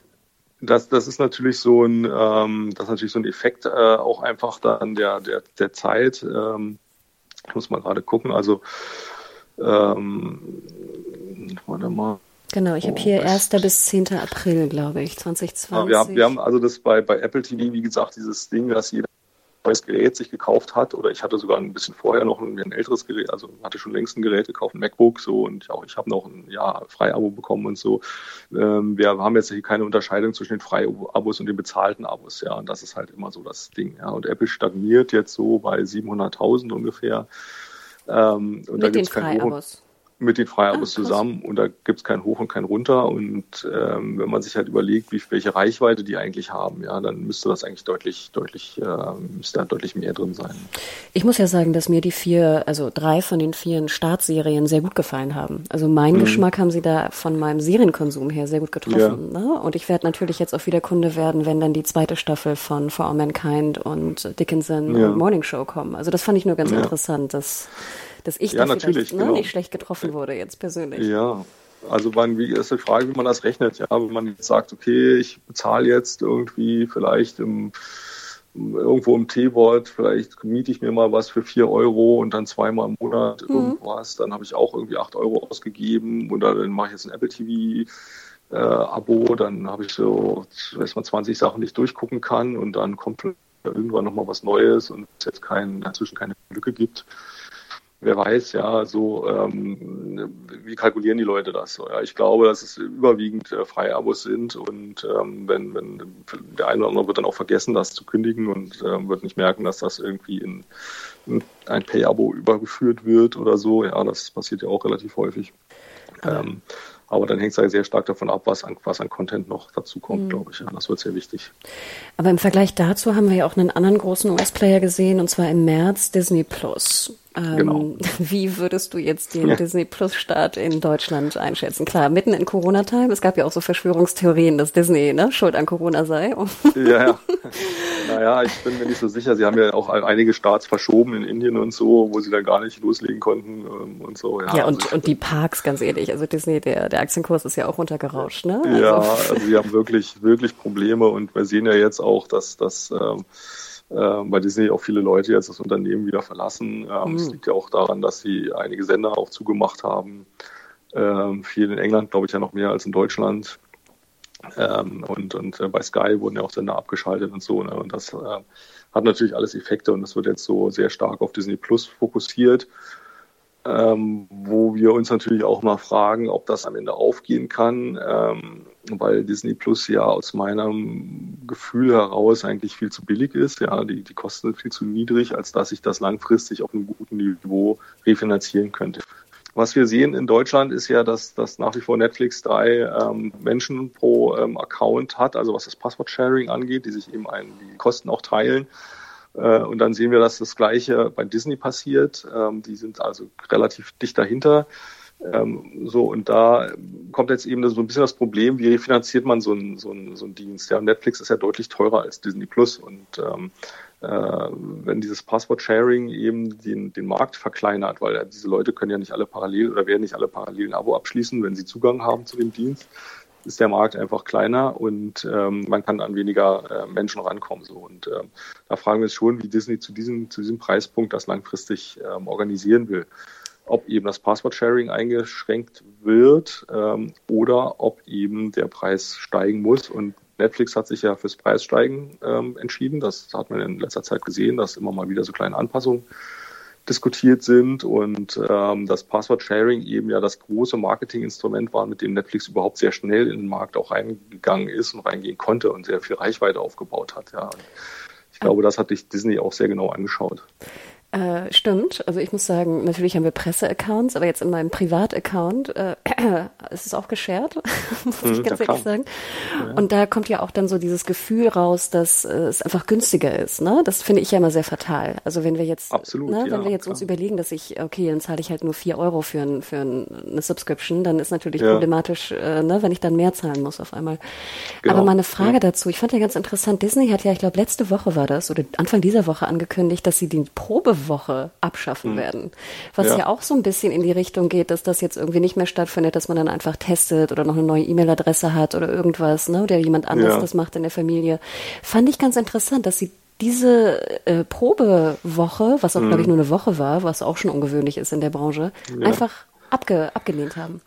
Das, das ist natürlich so ein, ähm, das ist natürlich so ein Effekt äh, auch einfach dann der, der, der Zeit. Ähm, ich muss mal gerade gucken. Also ähm, warte mal. Genau, ich habe hier 1. bis 10. April, glaube ich, 2020. Ja, wir, haben, wir haben also das bei, bei Apple TV, wie gesagt, dieses Ding, dass jeder neues Gerät sich gekauft hat, oder ich hatte sogar ein bisschen vorher noch ein, ein älteres Gerät, also hatte schon längst ein Gerät gekauft, ein MacBook, so und auch ich habe noch ein Jahr Freiabo bekommen und so. Ähm, wir haben jetzt hier keine Unterscheidung zwischen den Freiabos und den bezahlten Abos, ja, und das ist halt immer so das Ding, ja. Und Apple stagniert jetzt so bei 700.000 ungefähr. Ähm, und Mit da gibt's den Freiabos mit den Freiabos ah, zusammen und da gibt es kein Hoch und kein Runter. Und ähm, wenn man sich halt überlegt, wie, welche Reichweite die eigentlich haben, ja, dann müsste das eigentlich deutlich, deutlich, äh, müsste da deutlich mehr drin sein. Ich muss ja sagen, dass mir die vier, also drei von den vier Startserien sehr gut gefallen haben. Also mein mhm. Geschmack haben sie da von meinem Serienkonsum her sehr gut getroffen. Ja. Ne? Und ich werde natürlich jetzt auch wieder Kunde werden, wenn dann die zweite Staffel von For All Mankind und Dickinson ja. und Morning Show kommen. Also das fand ich nur ganz ja. interessant, dass dass ich ja, da natürlich, ne, genau. nicht schlecht getroffen wurde jetzt persönlich. Ja, also man, wie ist die Frage, wie man das rechnet. Ja, wenn man jetzt sagt, okay, ich bezahle jetzt irgendwie vielleicht im, irgendwo im T-Wort, vielleicht miete ich mir mal was für vier Euro und dann zweimal im Monat mhm. irgendwas, dann habe ich auch irgendwie acht Euro ausgegeben oder dann mache ich jetzt ein Apple TV. Äh, Abo, dann habe ich so weiß man 20 Sachen, die ich durchgucken kann und dann kommt irgendwann nochmal was Neues und es jetzt kein, dazwischen keine Lücke gibt wer weiß, ja, so ähm, wie kalkulieren die Leute das so? Ja, ich glaube, dass es überwiegend äh, Freiabos sind und ähm, wenn, wenn der eine oder andere wird dann auch vergessen, das zu kündigen und ähm, wird nicht merken, dass das irgendwie in, in ein Pay-Abo übergeführt wird oder so. Ja, das passiert ja auch relativ häufig. Ähm, aber dann hängt es halt sehr stark davon ab, was an, was an Content noch dazu kommt, mhm. glaube ich. Ja, das wird sehr wichtig. Aber im Vergleich dazu haben wir ja auch einen anderen großen US-Player gesehen, und zwar im März Disney Plus. Ähm, genau. [laughs] Wie würdest du jetzt den ja. Disney Plus Start in Deutschland einschätzen? Klar, mitten in Corona-Time. Es gab ja auch so Verschwörungstheorien, dass Disney ne, schuld an Corona sei. ja, ja. [laughs] Naja, ich bin mir nicht so sicher. Sie haben ja auch einige Starts verschoben in Indien und so, wo sie dann gar nicht loslegen konnten ähm, und so. Ja, ja und, also und die Parks, ganz ehrlich. Also Disney, der, der Aktienkurs ist ja auch runtergerauscht, ne? Also. Ja, also sie haben wirklich, wirklich Probleme und wir sehen ja jetzt auch, dass das ähm, äh, bei Disney auch viele Leute jetzt das Unternehmen wieder verlassen. Ähm, mhm. Es liegt ja auch daran, dass sie einige Sender auch zugemacht haben. Ähm, viel in England, glaube ich, ja noch mehr als in Deutschland. Ähm, und und äh, bei Sky wurden ja auch Sender abgeschaltet und so. Ne? Und das äh, hat natürlich alles Effekte und das wird jetzt so sehr stark auf Disney Plus fokussiert ähm, wo wir uns natürlich auch mal fragen, ob das am Ende aufgehen kann, ähm, weil Disney Plus ja aus meinem Gefühl heraus eigentlich viel zu billig ist. Ja, die, die Kosten sind viel zu niedrig, als dass ich das langfristig auf einem guten Niveau refinanzieren könnte. Was wir sehen in Deutschland ist ja, dass, dass nach wie vor Netflix drei ähm, Menschen pro ähm, Account hat, also was das Passwort-Sharing angeht, die sich eben ein, die Kosten auch teilen. Äh, und dann sehen wir, dass das Gleiche bei Disney passiert. Ähm, die sind also relativ dicht dahinter. Ähm, so, und da kommt jetzt eben so ein bisschen das Problem, wie refinanziert man so einen so so einen Dienst? Ja, Netflix ist ja deutlich teurer als Disney Plus und ähm, äh, wenn dieses Passwort-Sharing eben den, den Markt verkleinert, weil diese Leute können ja nicht alle parallel oder werden nicht alle parallel ein Abo abschließen, wenn sie Zugang haben zu dem Dienst, ist der Markt einfach kleiner und ähm, man kann an weniger äh, Menschen rankommen. So. Und ähm, da fragen wir uns schon, wie Disney zu diesem, zu diesem Preispunkt das langfristig ähm, organisieren will. Ob eben das Passwort-Sharing eingeschränkt wird ähm, oder ob eben der Preis steigen muss. Und Netflix hat sich ja fürs Preissteigen ähm, entschieden. Das hat man in letzter Zeit gesehen, dass immer mal wieder so kleine Anpassungen diskutiert sind und ähm, das Passwort-Sharing eben ja das große Marketinginstrument war, mit dem Netflix überhaupt sehr schnell in den Markt auch reingegangen ist und reingehen konnte und sehr viel Reichweite aufgebaut hat. Ja. Ich glaube, das hat sich Disney auch sehr genau angeschaut. Äh, stimmt. Also ich muss sagen, natürlich haben wir Presse-Accounts, aber jetzt in meinem Privat-Account äh, [clears throat] ist es auch geshared, [laughs] muss ich mhm, ganz ehrlich sagen. Ja. Und da kommt ja auch dann so dieses Gefühl raus, dass äh, es einfach günstiger ist. Ne? Das finde ich ja immer sehr fatal. Also wenn wir jetzt, Absolut, ne, ja, wenn wir jetzt klar. uns überlegen, dass ich, okay, dann zahle ich halt nur vier Euro für, ein, für eine Subscription, dann ist natürlich ja. problematisch, äh, ne, wenn ich dann mehr zahlen muss auf einmal. Genau. Aber mal eine Frage dazu. Ich fand ja ganz interessant, Disney hat ja, ich glaube, letzte Woche war das oder Anfang dieser Woche angekündigt, dass sie die Probe Woche abschaffen mhm. werden. Was ja. ja. auch so ein bisschen in die Richtung geht, dass das jetzt irgendwie nicht mehr stattfindet, dass man dann einfach testet oder noch eine neue E-Mail-Adresse hat oder irgendwas, ne, oder jemand anders ja. das macht in der Familie. Fand ich ganz interessant, dass sie diese äh, Probewoche, was auch mhm. glaube ich nur eine Woche war, was auch schon ungewöhnlich ist in der Branche, ja. einfach abge abgelehnt haben.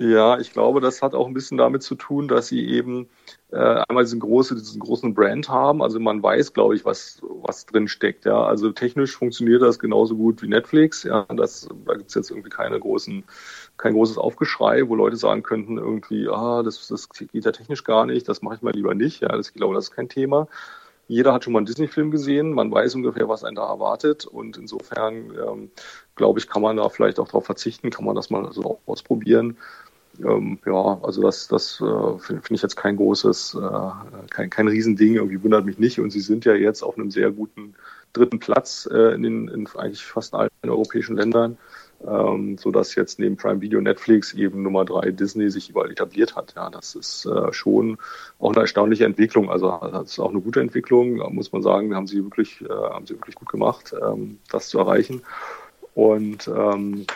Ja, ich glaube, das hat auch ein bisschen damit zu tun, dass sie eben äh, einmal diesen, große, diesen großen Brand haben. Also man weiß, glaube ich, was, was drin steckt. Ja, also technisch funktioniert das genauso gut wie Netflix. Ja, das, da gibt's jetzt irgendwie keine großen, kein großes Aufgeschrei, wo Leute sagen könnten irgendwie, ah, das, das geht ja technisch gar nicht, das mache ich mal lieber nicht. Ja, das, ich glaube, das ist kein Thema. Jeder hat schon mal einen Disney-Film gesehen, man weiß ungefähr, was einen da erwartet und insofern ähm, glaube ich, kann man da vielleicht auch darauf verzichten, kann man das mal so ausprobieren ähm, ja, also das, das äh, finde find ich jetzt kein großes, äh, kein, kein Riesending, irgendwie wundert mich nicht. Und sie sind ja jetzt auf einem sehr guten dritten Platz äh, in, den, in eigentlich fast allen europäischen Ländern, ähm, so dass jetzt neben Prime Video Netflix eben Nummer drei Disney sich überall etabliert hat. Ja, das ist äh, schon auch eine erstaunliche Entwicklung. Also das ist auch eine gute Entwicklung, muss man sagen. Haben sie wirklich, äh, haben sie wirklich gut gemacht, ähm, das zu erreichen. Und ähm,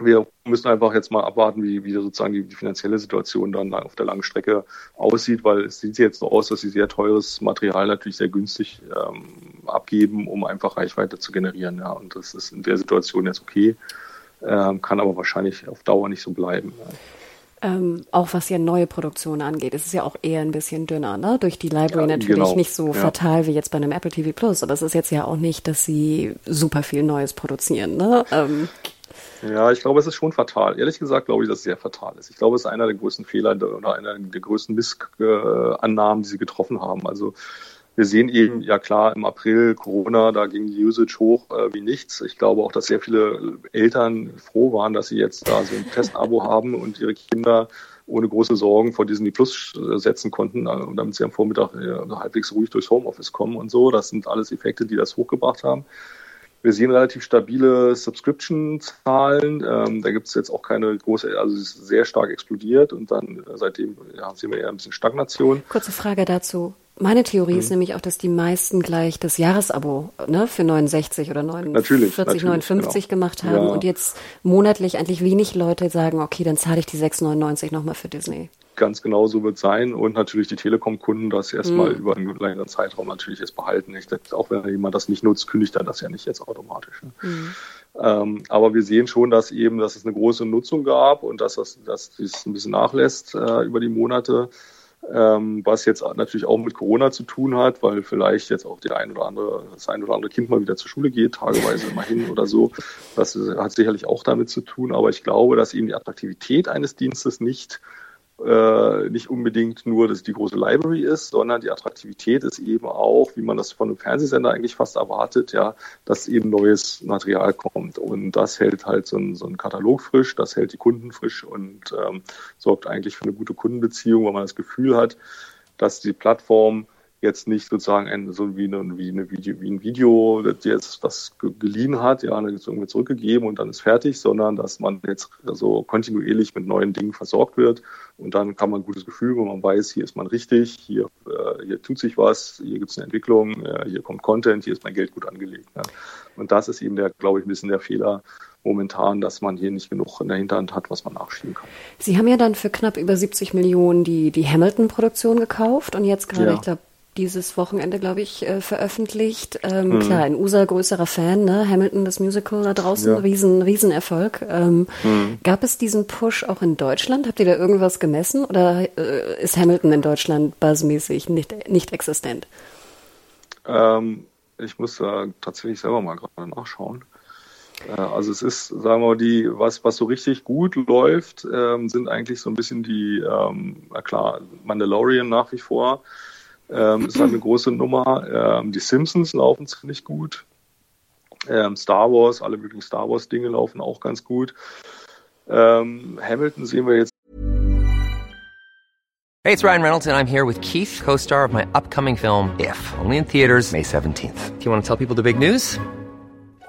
wir müssen einfach jetzt mal abwarten, wie, wie sozusagen die, die, finanzielle Situation dann auf der langen Strecke aussieht, weil es sieht jetzt so aus, dass sie sehr teures Material natürlich sehr günstig ähm, abgeben, um einfach Reichweite zu generieren. Ja, und das ist in der Situation jetzt okay, ähm, kann aber wahrscheinlich auf Dauer nicht so bleiben. Ja. Ähm, auch was ja neue Produktionen angeht, ist es ja auch eher ein bisschen dünner, ne? Durch die Library ja, natürlich genau. nicht so ja. fatal wie jetzt bei einem Apple TV Plus, aber es ist jetzt ja auch nicht, dass sie super viel Neues produzieren, ne? Ähm, ja, ich glaube, es ist schon fatal. Ehrlich gesagt glaube ich, dass es sehr fatal ist. Ich glaube, es ist einer der größten Fehler oder einer der größten Missannahmen, die sie getroffen haben. Also wir sehen eben, ja klar, im April Corona, da ging die Usage hoch äh, wie nichts. Ich glaube auch, dass sehr viele Eltern froh waren, dass sie jetzt da so ein Testabo [laughs] haben und ihre Kinder ohne große Sorgen vor Disney Plus äh, setzen konnten, äh, damit sie am Vormittag äh, halbwegs ruhig durchs Homeoffice kommen und so. Das sind alles Effekte, die das hochgebracht haben. Wir sehen relativ stabile Subscription-Zahlen. Ähm, da gibt es jetzt auch keine große, also es ist sehr stark explodiert und dann äh, seitdem ja, sehen wir eher ein bisschen Stagnation. Kurze Frage dazu. Meine Theorie mhm. ist nämlich auch, dass die meisten gleich das Jahresabo ne, für 69 oder 49, natürlich, 40, natürlich, 59 genau. gemacht haben ja. und jetzt monatlich eigentlich wenig Leute sagen, okay, dann zahle ich die 6,99 nochmal für Disney ganz genau so wird sein und natürlich die Telekom-Kunden das erstmal mhm. über einen längeren Zeitraum natürlich jetzt behalten. Ich denke, auch wenn jemand das nicht nutzt, kündigt er das ja nicht jetzt automatisch. Ne? Mhm. Ähm, aber wir sehen schon, dass eben, dass es eine große Nutzung gab und dass das, dass das ein bisschen nachlässt äh, über die Monate. Ähm, was jetzt natürlich auch mit Corona zu tun hat, weil vielleicht jetzt auch der ein oder andere, das ein oder andere Kind mal wieder zur Schule geht, tageweise immerhin oder so. Das hat sicherlich auch damit zu tun, aber ich glaube, dass eben die Attraktivität eines Dienstes nicht äh, nicht unbedingt nur, dass die große Library ist, sondern die Attraktivität ist eben auch, wie man das von einem Fernsehsender eigentlich fast erwartet, ja, dass eben neues Material kommt. Und das hält halt so ein, so ein Katalog frisch, das hält die Kunden frisch und ähm, sorgt eigentlich für eine gute Kundenbeziehung, weil man das Gefühl hat, dass die Plattform jetzt nicht sozusagen ein, so wie, eine, wie, eine Video, wie ein Video, das jetzt das geliehen hat, ja, dann irgendwie zurückgegeben und dann ist fertig, sondern dass man jetzt so kontinuierlich mit neuen Dingen versorgt wird und dann kann man ein gutes Gefühl, wenn man weiß, hier ist man richtig, hier, äh, hier tut sich was, hier gibt es eine Entwicklung, äh, hier kommt Content, hier ist mein Geld gut angelegt. Ja. Und das ist eben der, glaube ich, ein bisschen der Fehler, momentan, dass man hier nicht genug in der Hinterhand hat, was man nachschieben kann. Sie haben ja dann für knapp über 70 Millionen die, die Hamilton-Produktion gekauft und jetzt gerade, ja. ich glaube, dieses Wochenende, glaube ich, äh, veröffentlicht. Ähm, mhm. Klar, ein USA größerer Fan, ne? Hamilton, das Musical da draußen, ja. riesen, Riesenerfolg. Ähm, mhm. Gab es diesen Push auch in Deutschland? Habt ihr da irgendwas gemessen oder äh, ist Hamilton in Deutschland buzzmäßig nicht, nicht existent? Ähm, ich muss äh, tatsächlich selber mal gerade nachschauen. Äh, also es ist, sagen wir mal, die, was, was so richtig gut läuft, ähm, sind eigentlich so ein bisschen die, ähm, na klar, Mandalorian nach wie vor. Ähm, ist eine große Nummer. Ähm, die Simpsons laufen ziemlich gut. Ähm, Star Wars, alle möglichen Star Wars Dinge laufen auch ganz gut. Ähm, Hamilton sehen wir jetzt. Hey, it's Ryan Reynolds and I'm here with Keith, co-star of my upcoming film If, only in theaters May 17th. Do you want to tell people the big news?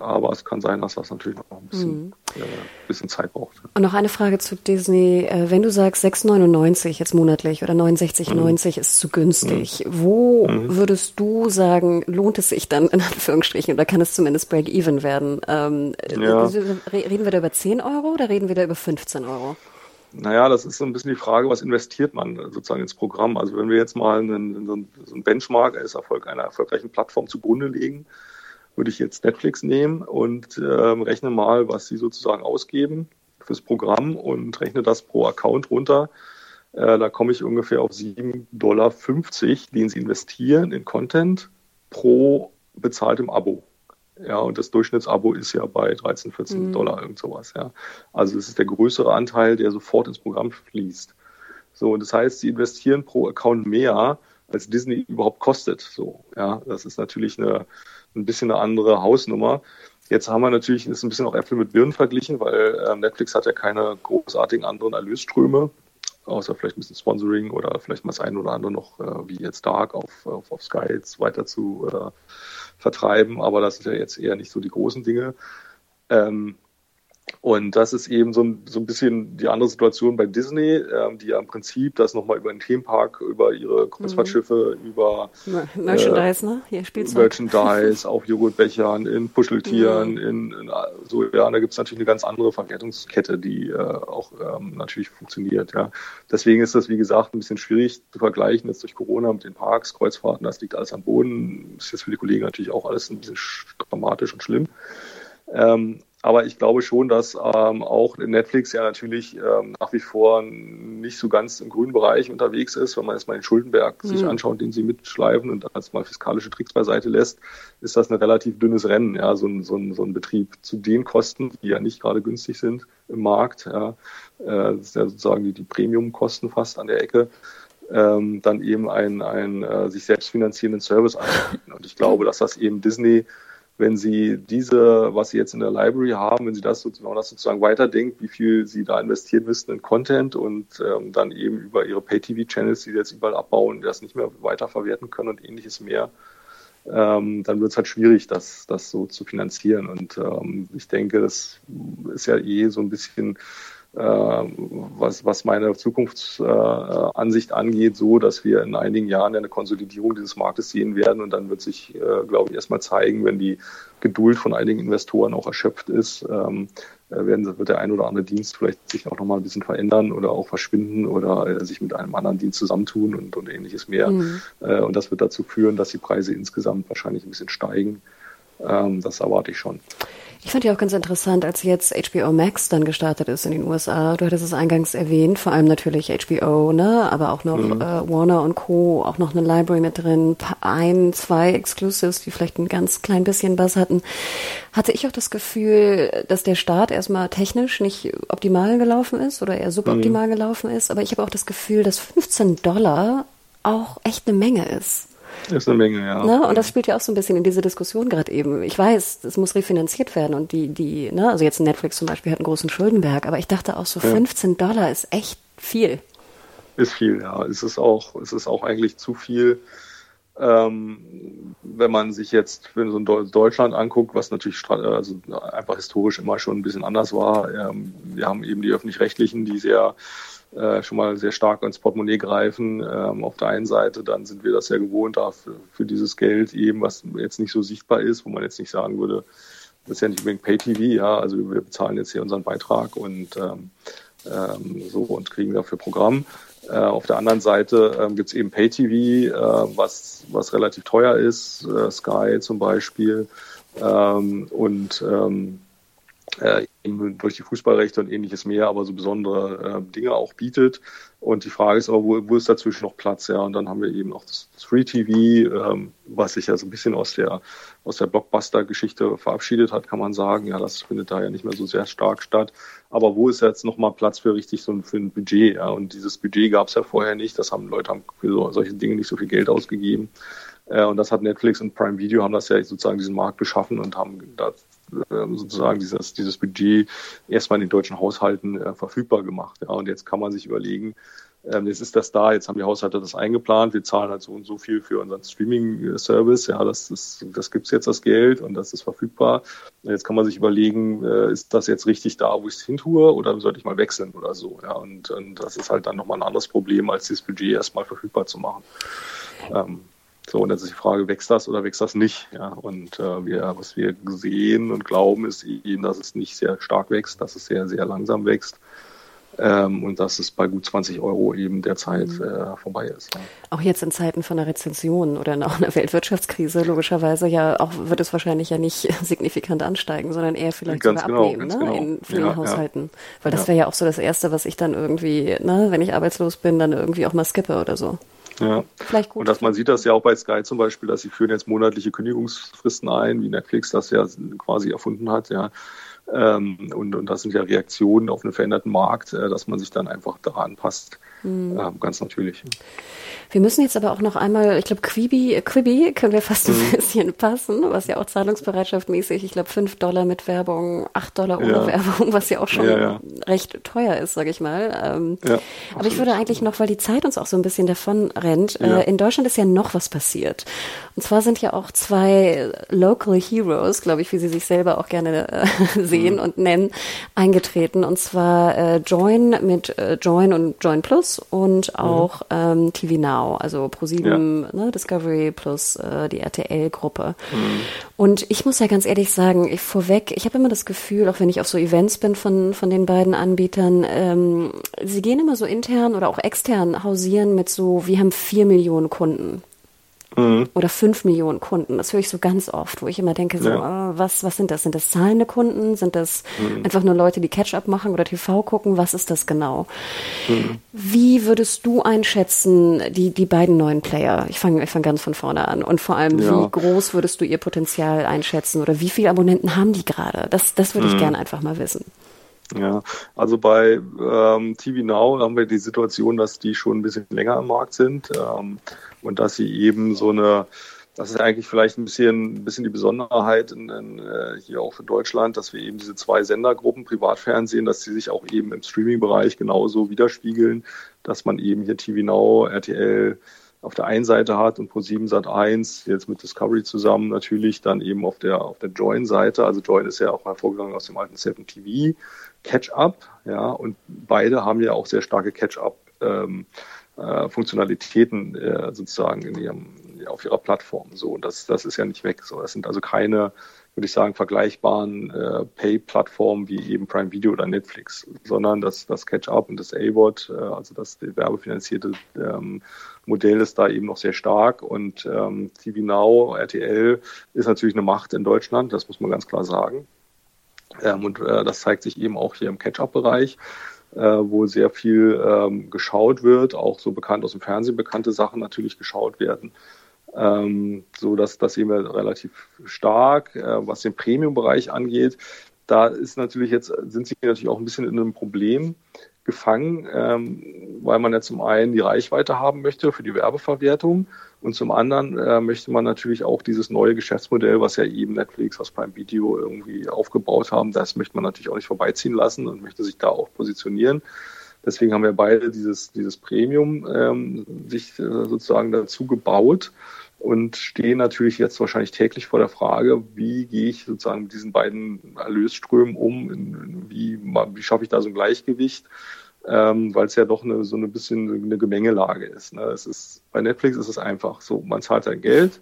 Aber es kann sein, dass das natürlich noch ein bisschen, mhm. äh, bisschen Zeit braucht. Und noch eine Frage zu Disney. Äh, wenn du sagst 6,99 jetzt monatlich oder 69,90 mhm. ist zu günstig, mhm. wo mhm. würdest du sagen, lohnt es sich dann in Anführungsstrichen oder kann es zumindest Break-Even werden? Ähm, ja. Reden wir da über 10 Euro oder reden wir da über 15 Euro? Naja, das ist so ein bisschen die Frage, was investiert man sozusagen ins Programm? Also wenn wir jetzt mal einen, so einen Benchmark als Erfolg einer erfolgreichen Plattform zugrunde legen, würde ich jetzt Netflix nehmen und ähm, rechne mal, was sie sozusagen ausgeben fürs Programm und rechne das pro Account runter. Äh, da komme ich ungefähr auf 7,50 Dollar, den sie investieren in Content pro bezahltem Abo. Ja, und das Durchschnittsabo ist ja bei 13, 14 mhm. Dollar, irgend sowas, ja. Also es ist der größere Anteil, der sofort ins Programm fließt. So, und das heißt, sie investieren pro Account mehr, als Disney überhaupt kostet. So, ja, das ist natürlich eine, ein bisschen eine andere Hausnummer. Jetzt haben wir natürlich, ist ein bisschen auch Äpfel mit Birnen verglichen, weil äh, Netflix hat ja keine großartigen anderen Erlösströme, außer vielleicht ein bisschen Sponsoring oder vielleicht mal das eine oder andere noch, äh, wie jetzt Dark auf, auf, auf Sky jetzt weiter zu äh, vertreiben, aber das sind ja jetzt eher nicht so die großen Dinge. Ähm, und das ist eben so ein, so ein bisschen die andere Situation bei Disney, ähm, die ja im Prinzip das nochmal über den Themenpark, über ihre Kreuzfahrtschiffe, mhm. über Merchandise, äh, ne? Hier Spielzeug. Merchandise, [laughs] auf Joghurtbechern, in Puscheltieren, mhm. in, in, so, ja, da gibt es natürlich eine ganz andere Verwertungskette, die äh, auch ähm, natürlich funktioniert, ja. Deswegen ist das, wie gesagt, ein bisschen schwierig zu vergleichen jetzt durch Corona mit den Parks, Kreuzfahrten, das liegt alles am Boden. Ist jetzt für die Kollegen natürlich auch alles ein bisschen dramatisch und schlimm. Ähm, aber ich glaube schon, dass ähm, auch Netflix ja natürlich ähm, nach wie vor nicht so ganz im grünen Bereich unterwegs ist. Wenn man jetzt mal den Schuldenberg mhm. sich anschaut, den sie mitschleifen und dann mal fiskalische Tricks beiseite lässt, ist das ein relativ dünnes Rennen, ja, so ein, so ein, so ein Betrieb zu den Kosten, die ja nicht gerade günstig sind im Markt. Ja. Äh, das sind ja sozusagen die, die Premium-Kosten fast an der Ecke. Ähm, dann eben einen, einen äh, sich selbst finanzierenden Service anzubieten. Und ich glaube, dass das eben Disney wenn Sie diese, was Sie jetzt in der Library haben, wenn Sie das sozusagen, das sozusagen weiterdenkt, wie viel Sie da investieren müssten in Content und ähm, dann eben über Ihre Pay-TV-Channels, die Sie jetzt überall abbauen, das nicht mehr weiterverwerten können und ähnliches mehr, ähm, dann wird es halt schwierig, das, das so zu finanzieren. Und ähm, ich denke, das ist ja eh so ein bisschen was, was meine Zukunftsansicht angeht, so, dass wir in einigen Jahren eine Konsolidierung dieses Marktes sehen werden. Und dann wird sich, äh, glaube ich, erstmal zeigen, wenn die Geduld von einigen Investoren auch erschöpft ist, ähm, äh, werden, wird der ein oder andere Dienst vielleicht sich auch nochmal ein bisschen verändern oder auch verschwinden oder sich mit einem anderen Dienst zusammentun und, und ähnliches mehr. Mhm. Und das wird dazu führen, dass die Preise insgesamt wahrscheinlich ein bisschen steigen. Ähm, das erwarte ich schon. Ich fand ja auch ganz interessant, als jetzt HBO Max dann gestartet ist in den USA. Du hattest es eingangs erwähnt, vor allem natürlich HBO, ne, aber auch noch mhm. äh, Warner und Co. Auch noch eine Library mit drin, ein, zwei Exclusives, die vielleicht ein ganz klein bisschen Bass hatten. Hatte ich auch das Gefühl, dass der Start erstmal technisch nicht optimal gelaufen ist oder eher suboptimal mhm. gelaufen ist. Aber ich habe auch das Gefühl, dass 15 Dollar auch echt eine Menge ist. Ist eine Menge, ja. Ne? Und das spielt ja auch so ein bisschen in diese Diskussion gerade eben. Ich weiß, es muss refinanziert werden und die, die, ne, also jetzt Netflix zum Beispiel hat einen großen Schuldenberg, aber ich dachte auch so, ja. 15 Dollar ist echt viel. Ist viel, ja. Es ist auch, es ist auch eigentlich zu viel. Ähm, wenn man sich jetzt für so ein Deutschland anguckt, was natürlich also einfach historisch immer schon ein bisschen anders war. Ähm, wir haben eben die öffentlich-rechtlichen, die sehr äh, schon mal sehr stark ins Portemonnaie greifen. Ähm, auf der einen Seite, dann sind wir das ja gewohnt, da für, für, dieses Geld eben, was jetzt nicht so sichtbar ist, wo man jetzt nicht sagen würde, das ist ja nicht unbedingt Pay-TV, ja, also wir bezahlen jetzt hier unseren Beitrag und ähm, ähm, so und kriegen dafür Programm. Äh, auf der anderen Seite ähm, gibt es eben Pay-TV, äh, was, was relativ teuer ist, äh, Sky zum Beispiel. Ähm, und ähm, äh, durch die Fußballrechte und ähnliches mehr, aber so besondere äh, Dinge auch bietet. Und die Frage ist aber, wo, wo ist dazwischen noch Platz? Ja, und dann haben wir eben noch das, Free TV, ähm, was sich ja so ein bisschen aus der aus der Blockbuster-Geschichte verabschiedet hat, kann man sagen. Ja, das findet da ja nicht mehr so sehr stark statt. Aber wo ist jetzt noch mal Platz für richtig so ein, für ein Budget? Ja, und dieses Budget gab es ja vorher nicht. Das haben Leute haben für so, solche Dinge nicht so viel Geld ausgegeben. Äh, und das hat Netflix und Prime Video haben das ja sozusagen diesen Markt geschaffen und haben da sozusagen dieses, dieses Budget erstmal in den deutschen Haushalten äh, verfügbar gemacht. Ja, und jetzt kann man sich überlegen, ähm, jetzt ist das da, jetzt haben die Haushalte das eingeplant, wir zahlen halt so und so viel für unseren Streaming-Service, ja, das, ist, das gibt's jetzt das Geld und das ist verfügbar. Jetzt kann man sich überlegen, äh, ist das jetzt richtig da, wo ich es hin tue, oder sollte ich mal wechseln oder so, ja, und, und das ist halt dann nochmal ein anderes Problem, als dieses Budget erstmal verfügbar zu machen. Ähm, so, und dann ist die Frage, wächst das oder wächst das nicht? Ja, und äh, wir, was wir sehen und glauben, ist eben, dass es nicht sehr stark wächst, dass es sehr, sehr langsam wächst. Ähm, und dass es bei gut 20 Euro eben derzeit mhm. äh, vorbei ist. Ja. Auch jetzt in Zeiten von einer Rezension oder auch einer [laughs] Weltwirtschaftskrise logischerweise ja auch wird es wahrscheinlich ja nicht [laughs] signifikant ansteigen, sondern eher vielleicht ganz sogar genau, abnehmen ne? Genau. in vielen ja, Haushalten. Ja. Weil das wäre ja auch so das Erste, was ich dann irgendwie, ne, wenn ich arbeitslos bin, dann irgendwie auch mal skippe oder so. Ja. Vielleicht gut. Und dass man sieht das ja auch bei Sky zum Beispiel, dass sie führen jetzt monatliche Kündigungsfristen ein, wie Netflix das ja quasi erfunden hat, ja. Ähm, und, und das sind ja Reaktionen auf einen veränderten Markt, äh, dass man sich dann einfach daran passt. Mhm. Ähm, ganz natürlich. Wir müssen jetzt aber auch noch einmal, ich glaube, Quibi, Quibi können wir fast ein mhm. bisschen passen, was ja auch Zahlungsbereitschaft mäßig, ich glaube, fünf Dollar mit Werbung, acht Dollar ohne ja. Werbung, was ja auch schon ja, ja. recht teuer ist, sage ich mal. Ähm, aber ich würde eigentlich noch, weil die Zeit uns auch so ein bisschen davon rennt, äh, in Deutschland ist ja noch was passiert. Und zwar sind ja auch zwei Local Heroes, glaube ich, wie sie sich selber auch gerne äh, [laughs] sehen mhm. und nennen, eingetreten. Und zwar äh, Join mit äh, Join und Join Plus und mhm. auch mhm. ähm, TV Now. Now, also ProSieben, ja. ne, Discovery plus äh, die RTL-Gruppe. Mhm. Und ich muss ja ganz ehrlich sagen, ich vorweg, ich habe immer das Gefühl, auch wenn ich auf so Events bin von, von den beiden Anbietern, ähm, sie gehen immer so intern oder auch extern hausieren mit so, wir haben vier Millionen Kunden. Mhm. Oder fünf Millionen Kunden. Das höre ich so ganz oft, wo ich immer denke, so, ja. äh, was, was sind das? Sind das zahlende Kunden? Sind das mhm. einfach nur Leute, die Catch-up machen oder TV gucken? Was ist das genau? Mhm. Wie würdest du einschätzen, die, die beiden neuen Player? Ich fange ich fang ganz von vorne an. Und vor allem, ja. wie groß würdest du ihr Potenzial einschätzen? Oder wie viele Abonnenten haben die gerade? Das, das würde ich mhm. gerne einfach mal wissen. Ja, also bei ähm, TV Now haben wir die Situation, dass die schon ein bisschen länger im Markt sind ähm, und dass sie eben so eine, das ist eigentlich vielleicht ein bisschen, ein bisschen die Besonderheit in, in, äh, hier auch für Deutschland, dass wir eben diese zwei Sendergruppen Privatfernsehen, dass sie sich auch eben im Streaming-Bereich genauso widerspiegeln, dass man eben hier TV Now, RTL, auf der einen Seite hat und Pro7 Sat 1 jetzt mit Discovery zusammen natürlich dann eben auf der auf der Join-Seite. Also Join ist ja auch hervorgegangen aus dem alten 7 TV Catch-up, ja, und beide haben ja auch sehr starke Catch-up ähm, äh, Funktionalitäten äh, sozusagen in ihrem auf ihrer Plattform. So, und das das ist ja nicht weg. So, das sind also keine würde ich sagen, vergleichbaren äh, Pay-Plattformen wie eben Prime Video oder Netflix, sondern das, das Catch-up und das A-Bot, äh, also das werbefinanzierte ähm, Modell ist da eben noch sehr stark und ähm, TV Now, RTL ist natürlich eine Macht in Deutschland, das muss man ganz klar sagen. Ähm, und äh, das zeigt sich eben auch hier im Catch-up-Bereich, äh, wo sehr viel ähm, geschaut wird, auch so bekannt aus dem Fernsehen bekannte Sachen natürlich geschaut werden. Ähm, so dass das sehen wir relativ stark. Äh, was den Premium-Bereich angeht, da ist natürlich jetzt, sind sie natürlich auch ein bisschen in einem Problem gefangen, ähm, weil man ja zum einen die Reichweite haben möchte für die Werbeverwertung und zum anderen äh, möchte man natürlich auch dieses neue Geschäftsmodell, was ja eben Netflix, was beim Video irgendwie aufgebaut haben, das möchte man natürlich auch nicht vorbeiziehen lassen und möchte sich da auch positionieren. Deswegen haben wir beide dieses, dieses Premium ähm, sich äh, sozusagen dazu gebaut und stehen natürlich jetzt wahrscheinlich täglich vor der Frage, wie gehe ich sozusagen mit diesen beiden Erlösströmen um, wie, wie schaffe ich da so ein Gleichgewicht, ähm, weil es ja doch eine, so ein bisschen eine Gemengelage ist. Ne? Es ist. Bei Netflix ist es einfach so, man zahlt sein Geld,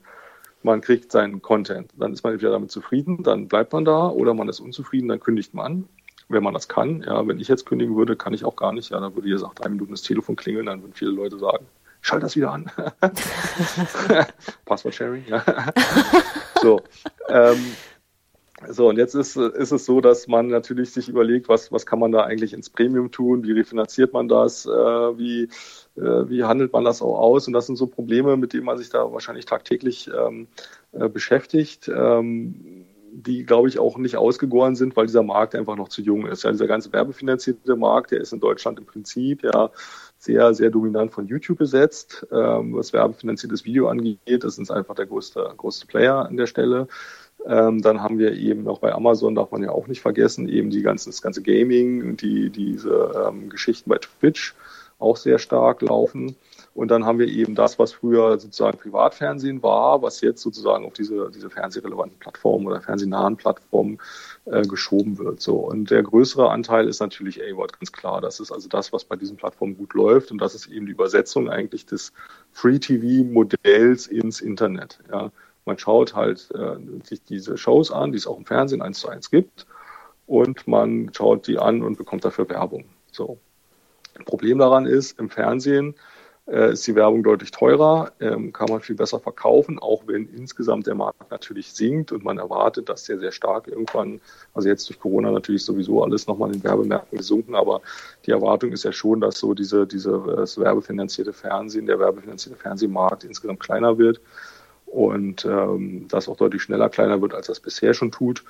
man kriegt seinen Content, dann ist man entweder damit zufrieden, dann bleibt man da, oder man ist unzufrieden, dann kündigt man wenn man das kann. Ja, wenn ich jetzt kündigen würde, kann ich auch gar nicht. Ja, dann würde ihr nach drei Minuten das Telefon klingeln, dann würden viele Leute sagen, schalt das wieder an. [laughs] Passwort-Sharing, ja. so. Ähm, so, und jetzt ist, ist es so, dass man natürlich sich überlegt, was, was kann man da eigentlich ins Premium tun, wie refinanziert man das, äh, wie, äh, wie handelt man das auch aus? Und das sind so Probleme, mit denen man sich da wahrscheinlich tagtäglich ähm, äh, beschäftigt. Ähm, die, glaube ich, auch nicht ausgegoren sind, weil dieser Markt einfach noch zu jung ist. Ja, dieser ganze werbefinanzierte Markt, der ist in Deutschland im Prinzip ja sehr, sehr dominant von YouTube besetzt. Ähm, was werbefinanziertes Video angeht, das ist einfach der größte, größte Player an der Stelle. Ähm, dann haben wir eben auch bei Amazon, darf man ja auch nicht vergessen, eben die ganzen, das ganze Gaming, die, diese ähm, Geschichten bei Twitch auch sehr stark laufen. Und dann haben wir eben das, was früher sozusagen Privatfernsehen war, was jetzt sozusagen auf diese, diese fernsehrelevanten Plattformen oder fernsehnahen Plattformen äh, geschoben wird. So. Und der größere Anteil ist natürlich A-Word, ganz klar. Das ist also das, was bei diesen Plattformen gut läuft. Und das ist eben die Übersetzung eigentlich des Free-TV-Modells ins Internet. Ja. Man schaut halt äh, sich diese Shows an, die es auch im Fernsehen eins zu eins gibt. Und man schaut die an und bekommt dafür Werbung. So. Problem daran ist, im Fernsehen äh, ist die Werbung deutlich teurer, ähm, kann man viel besser verkaufen, auch wenn insgesamt der Markt natürlich sinkt und man erwartet, dass der sehr stark irgendwann, also jetzt durch Corona natürlich sowieso alles nochmal in den Werbemärkten gesunken, aber die Erwartung ist ja schon, dass so diese, diese das werbefinanzierte Fernsehen, der werbefinanzierte Fernsehmarkt insgesamt kleiner wird und ähm, das auch deutlich schneller kleiner wird, als das bisher schon tut.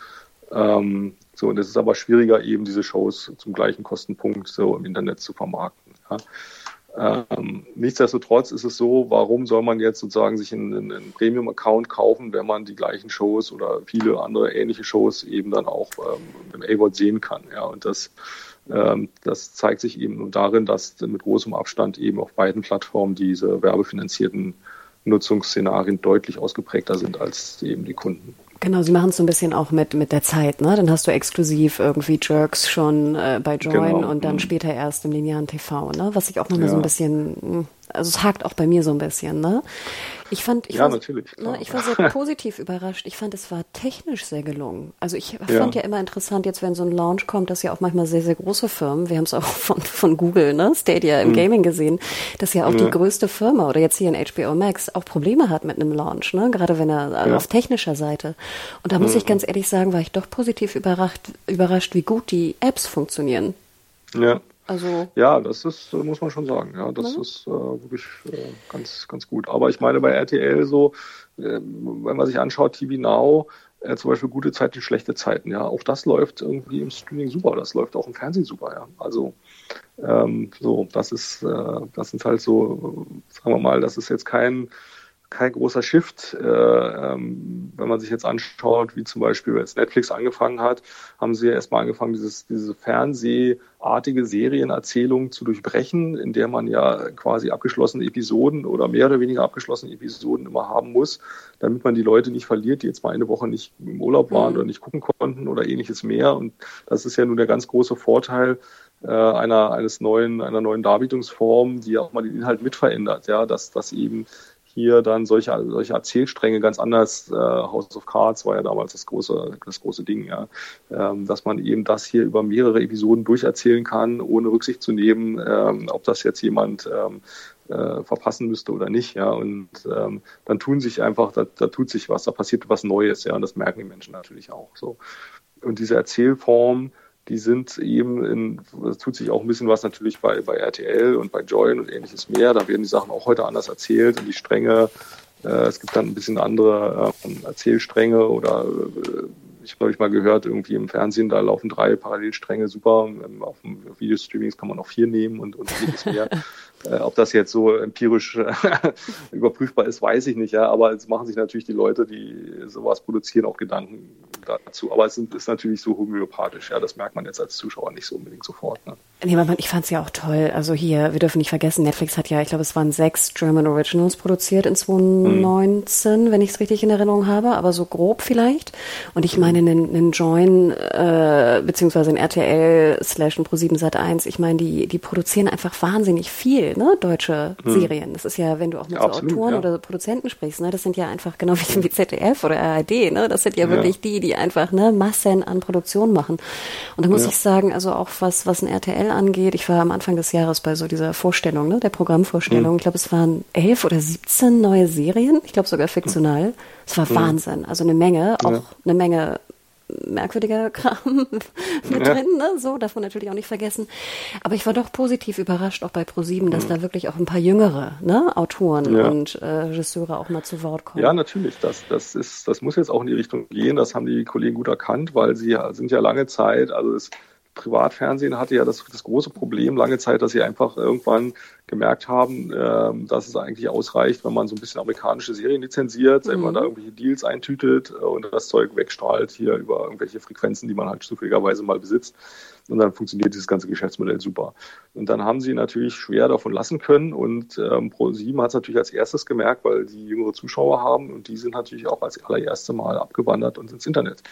Ähm, so, und es ist aber schwieriger, eben diese Shows zum gleichen Kostenpunkt so im Internet zu vermarkten. Ja. Ähm, nichtsdestotrotz ist es so, warum soll man jetzt sozusagen sich einen, einen Premium-Account kaufen, wenn man die gleichen Shows oder viele andere ähnliche Shows eben dann auch ähm, im A-Word sehen kann. Ja, und das, ähm, das zeigt sich eben nur darin, dass mit großem Abstand eben auf beiden Plattformen diese werbefinanzierten Nutzungsszenarien deutlich ausgeprägter sind als eben die Kunden. Genau, sie machen es so ein bisschen auch mit, mit der Zeit, ne? Dann hast du exklusiv irgendwie Jerks schon äh, bei Join genau. und dann mhm. später erst im linearen TV, ne? Was ich auch nochmal ja. so ein bisschen, hm, also es hakt auch bei mir so ein bisschen, ne? Ich fand, ich, ja, war, natürlich, ne, ich war sehr [laughs] positiv überrascht. Ich fand, es war technisch sehr gelungen. Also ich ja. fand ja immer interessant, jetzt wenn so ein Launch kommt, dass ja auch manchmal sehr, sehr große Firmen, wir haben es auch [laughs] von, von Google, ne, Stadia im mhm. Gaming gesehen, dass ja auch ja. die größte Firma oder jetzt hier in HBO Max auch Probleme hat mit einem Launch, ne, gerade wenn er ja. auf technischer Seite. Und da muss mhm. ich ganz ehrlich sagen, war ich doch positiv überrascht, überrascht, wie gut die Apps funktionieren. Ja. Also ja, das ist, muss man schon sagen. Ja, das ne? ist äh, wirklich äh, ganz, ganz gut. Aber ich meine, bei RTL so, äh, wenn man sich anschaut, TV Now, äh, zum Beispiel gute Zeiten, schlechte Zeiten, ja, auch das läuft irgendwie im Streaming super. Das läuft auch im Fernsehen super, ja. Also ähm, so, das ist, äh, das sind halt so, sagen wir mal, das ist jetzt kein kein großer Shift. Äh, ähm, wenn man sich jetzt anschaut, wie zum Beispiel als Netflix angefangen hat, haben sie ja erstmal angefangen, dieses, diese Fernsehartige Serienerzählung zu durchbrechen, in der man ja quasi abgeschlossene Episoden oder mehr oder weniger abgeschlossene Episoden immer haben muss, damit man die Leute nicht verliert, die jetzt mal eine Woche nicht im Urlaub waren mhm. oder nicht gucken konnten oder ähnliches mehr. Und das ist ja nun der ganz große Vorteil, äh, einer eines neuen einer neuen Darbietungsform, die auch mal den Inhalt mit verändert, ja, dass dass eben hier dann solche, solche Erzählstränge ganz anders. Äh, House of Cards war ja damals das große, das große Ding, ja. Ähm, dass man eben das hier über mehrere Episoden durcherzählen kann, ohne Rücksicht zu nehmen, ähm, ob das jetzt jemand ähm, äh, verpassen müsste oder nicht, ja. Und ähm, dann tun sich einfach, da, da tut sich was, da passiert was Neues, ja, und das merken die Menschen natürlich auch so. und diese Erzählform, die sind eben in, es tut sich auch ein bisschen was natürlich bei, bei RTL und bei Join und ähnliches mehr. Da werden die Sachen auch heute anders erzählt und die Stränge, äh, es gibt dann ein bisschen andere äh, Erzählstränge oder äh, ich habe ich mal gehört, irgendwie im Fernsehen, da laufen drei Parallelstränge super. Auf dem Videostreamings kann man auch vier nehmen und, und vieles mehr. [laughs] Äh, ob das jetzt so empirisch [laughs] äh, überprüfbar ist, weiß ich nicht. Ja, aber es machen sich natürlich die Leute, die sowas produzieren, auch Gedanken dazu. Aber es ist natürlich so homöopathisch. Ja, das merkt man jetzt als Zuschauer nicht so unbedingt sofort. Ne? Nee, aber ich fand es ja auch toll. Also hier, wir dürfen nicht vergessen, Netflix hat ja, ich glaube, es waren sechs German Originals produziert in 2019, mhm. wenn ich es richtig in Erinnerung habe, aber so grob vielleicht. Und ich meine, einen, einen Join äh, beziehungsweise ein RTL slash ein Pro7 Sat 1, ich meine, die, die produzieren einfach wahnsinnig viel ne, deutsche hm. Serien. Das ist ja, wenn du auch mit ja, so absolut, Autoren ja. oder Produzenten sprichst, ne, das sind ja einfach genau wie, wie ZDF oder ARD, ne, das sind ja, ja, wirklich die, die einfach ne, Massen an Produktion machen. Und da muss ich sagen, also auch was, was ein RTL angeht, ich war am Anfang des Jahres bei so dieser Vorstellung, ne, der Programmvorstellung, hm. ich glaube, es waren elf oder 17 neue Serien, ich glaube sogar fiktional. Es war hm. Wahnsinn, also eine Menge, auch eine Menge merkwürdiger [laughs] Kram mit ja. drin, ne? so darf man natürlich auch nicht vergessen. Aber ich war doch positiv überrascht, auch bei ProSieben, dass mhm. da wirklich auch ein paar jüngere ne? Autoren ja. und äh, Regisseure auch mal zu Wort kommen. Ja, natürlich. Das, das, ist, das muss jetzt auch in die Richtung gehen. Das haben die Kollegen gut erkannt, weil sie sind ja lange Zeit, also es Privatfernsehen hatte ja das, das große Problem lange Zeit, dass sie einfach irgendwann gemerkt haben, äh, dass es eigentlich ausreicht, wenn man so ein bisschen amerikanische Serien lizenziert, mhm. wenn man da irgendwelche Deals eintütet und das Zeug wegstrahlt hier über irgendwelche Frequenzen, die man halt zufälligerweise mal besitzt. Und dann funktioniert dieses ganze Geschäftsmodell super. Und dann haben sie natürlich schwer davon lassen können. Und ähm, Pro7 hat es natürlich als erstes gemerkt, weil die jüngere Zuschauer haben und die sind natürlich auch als allererste Mal abgewandert und ins Internet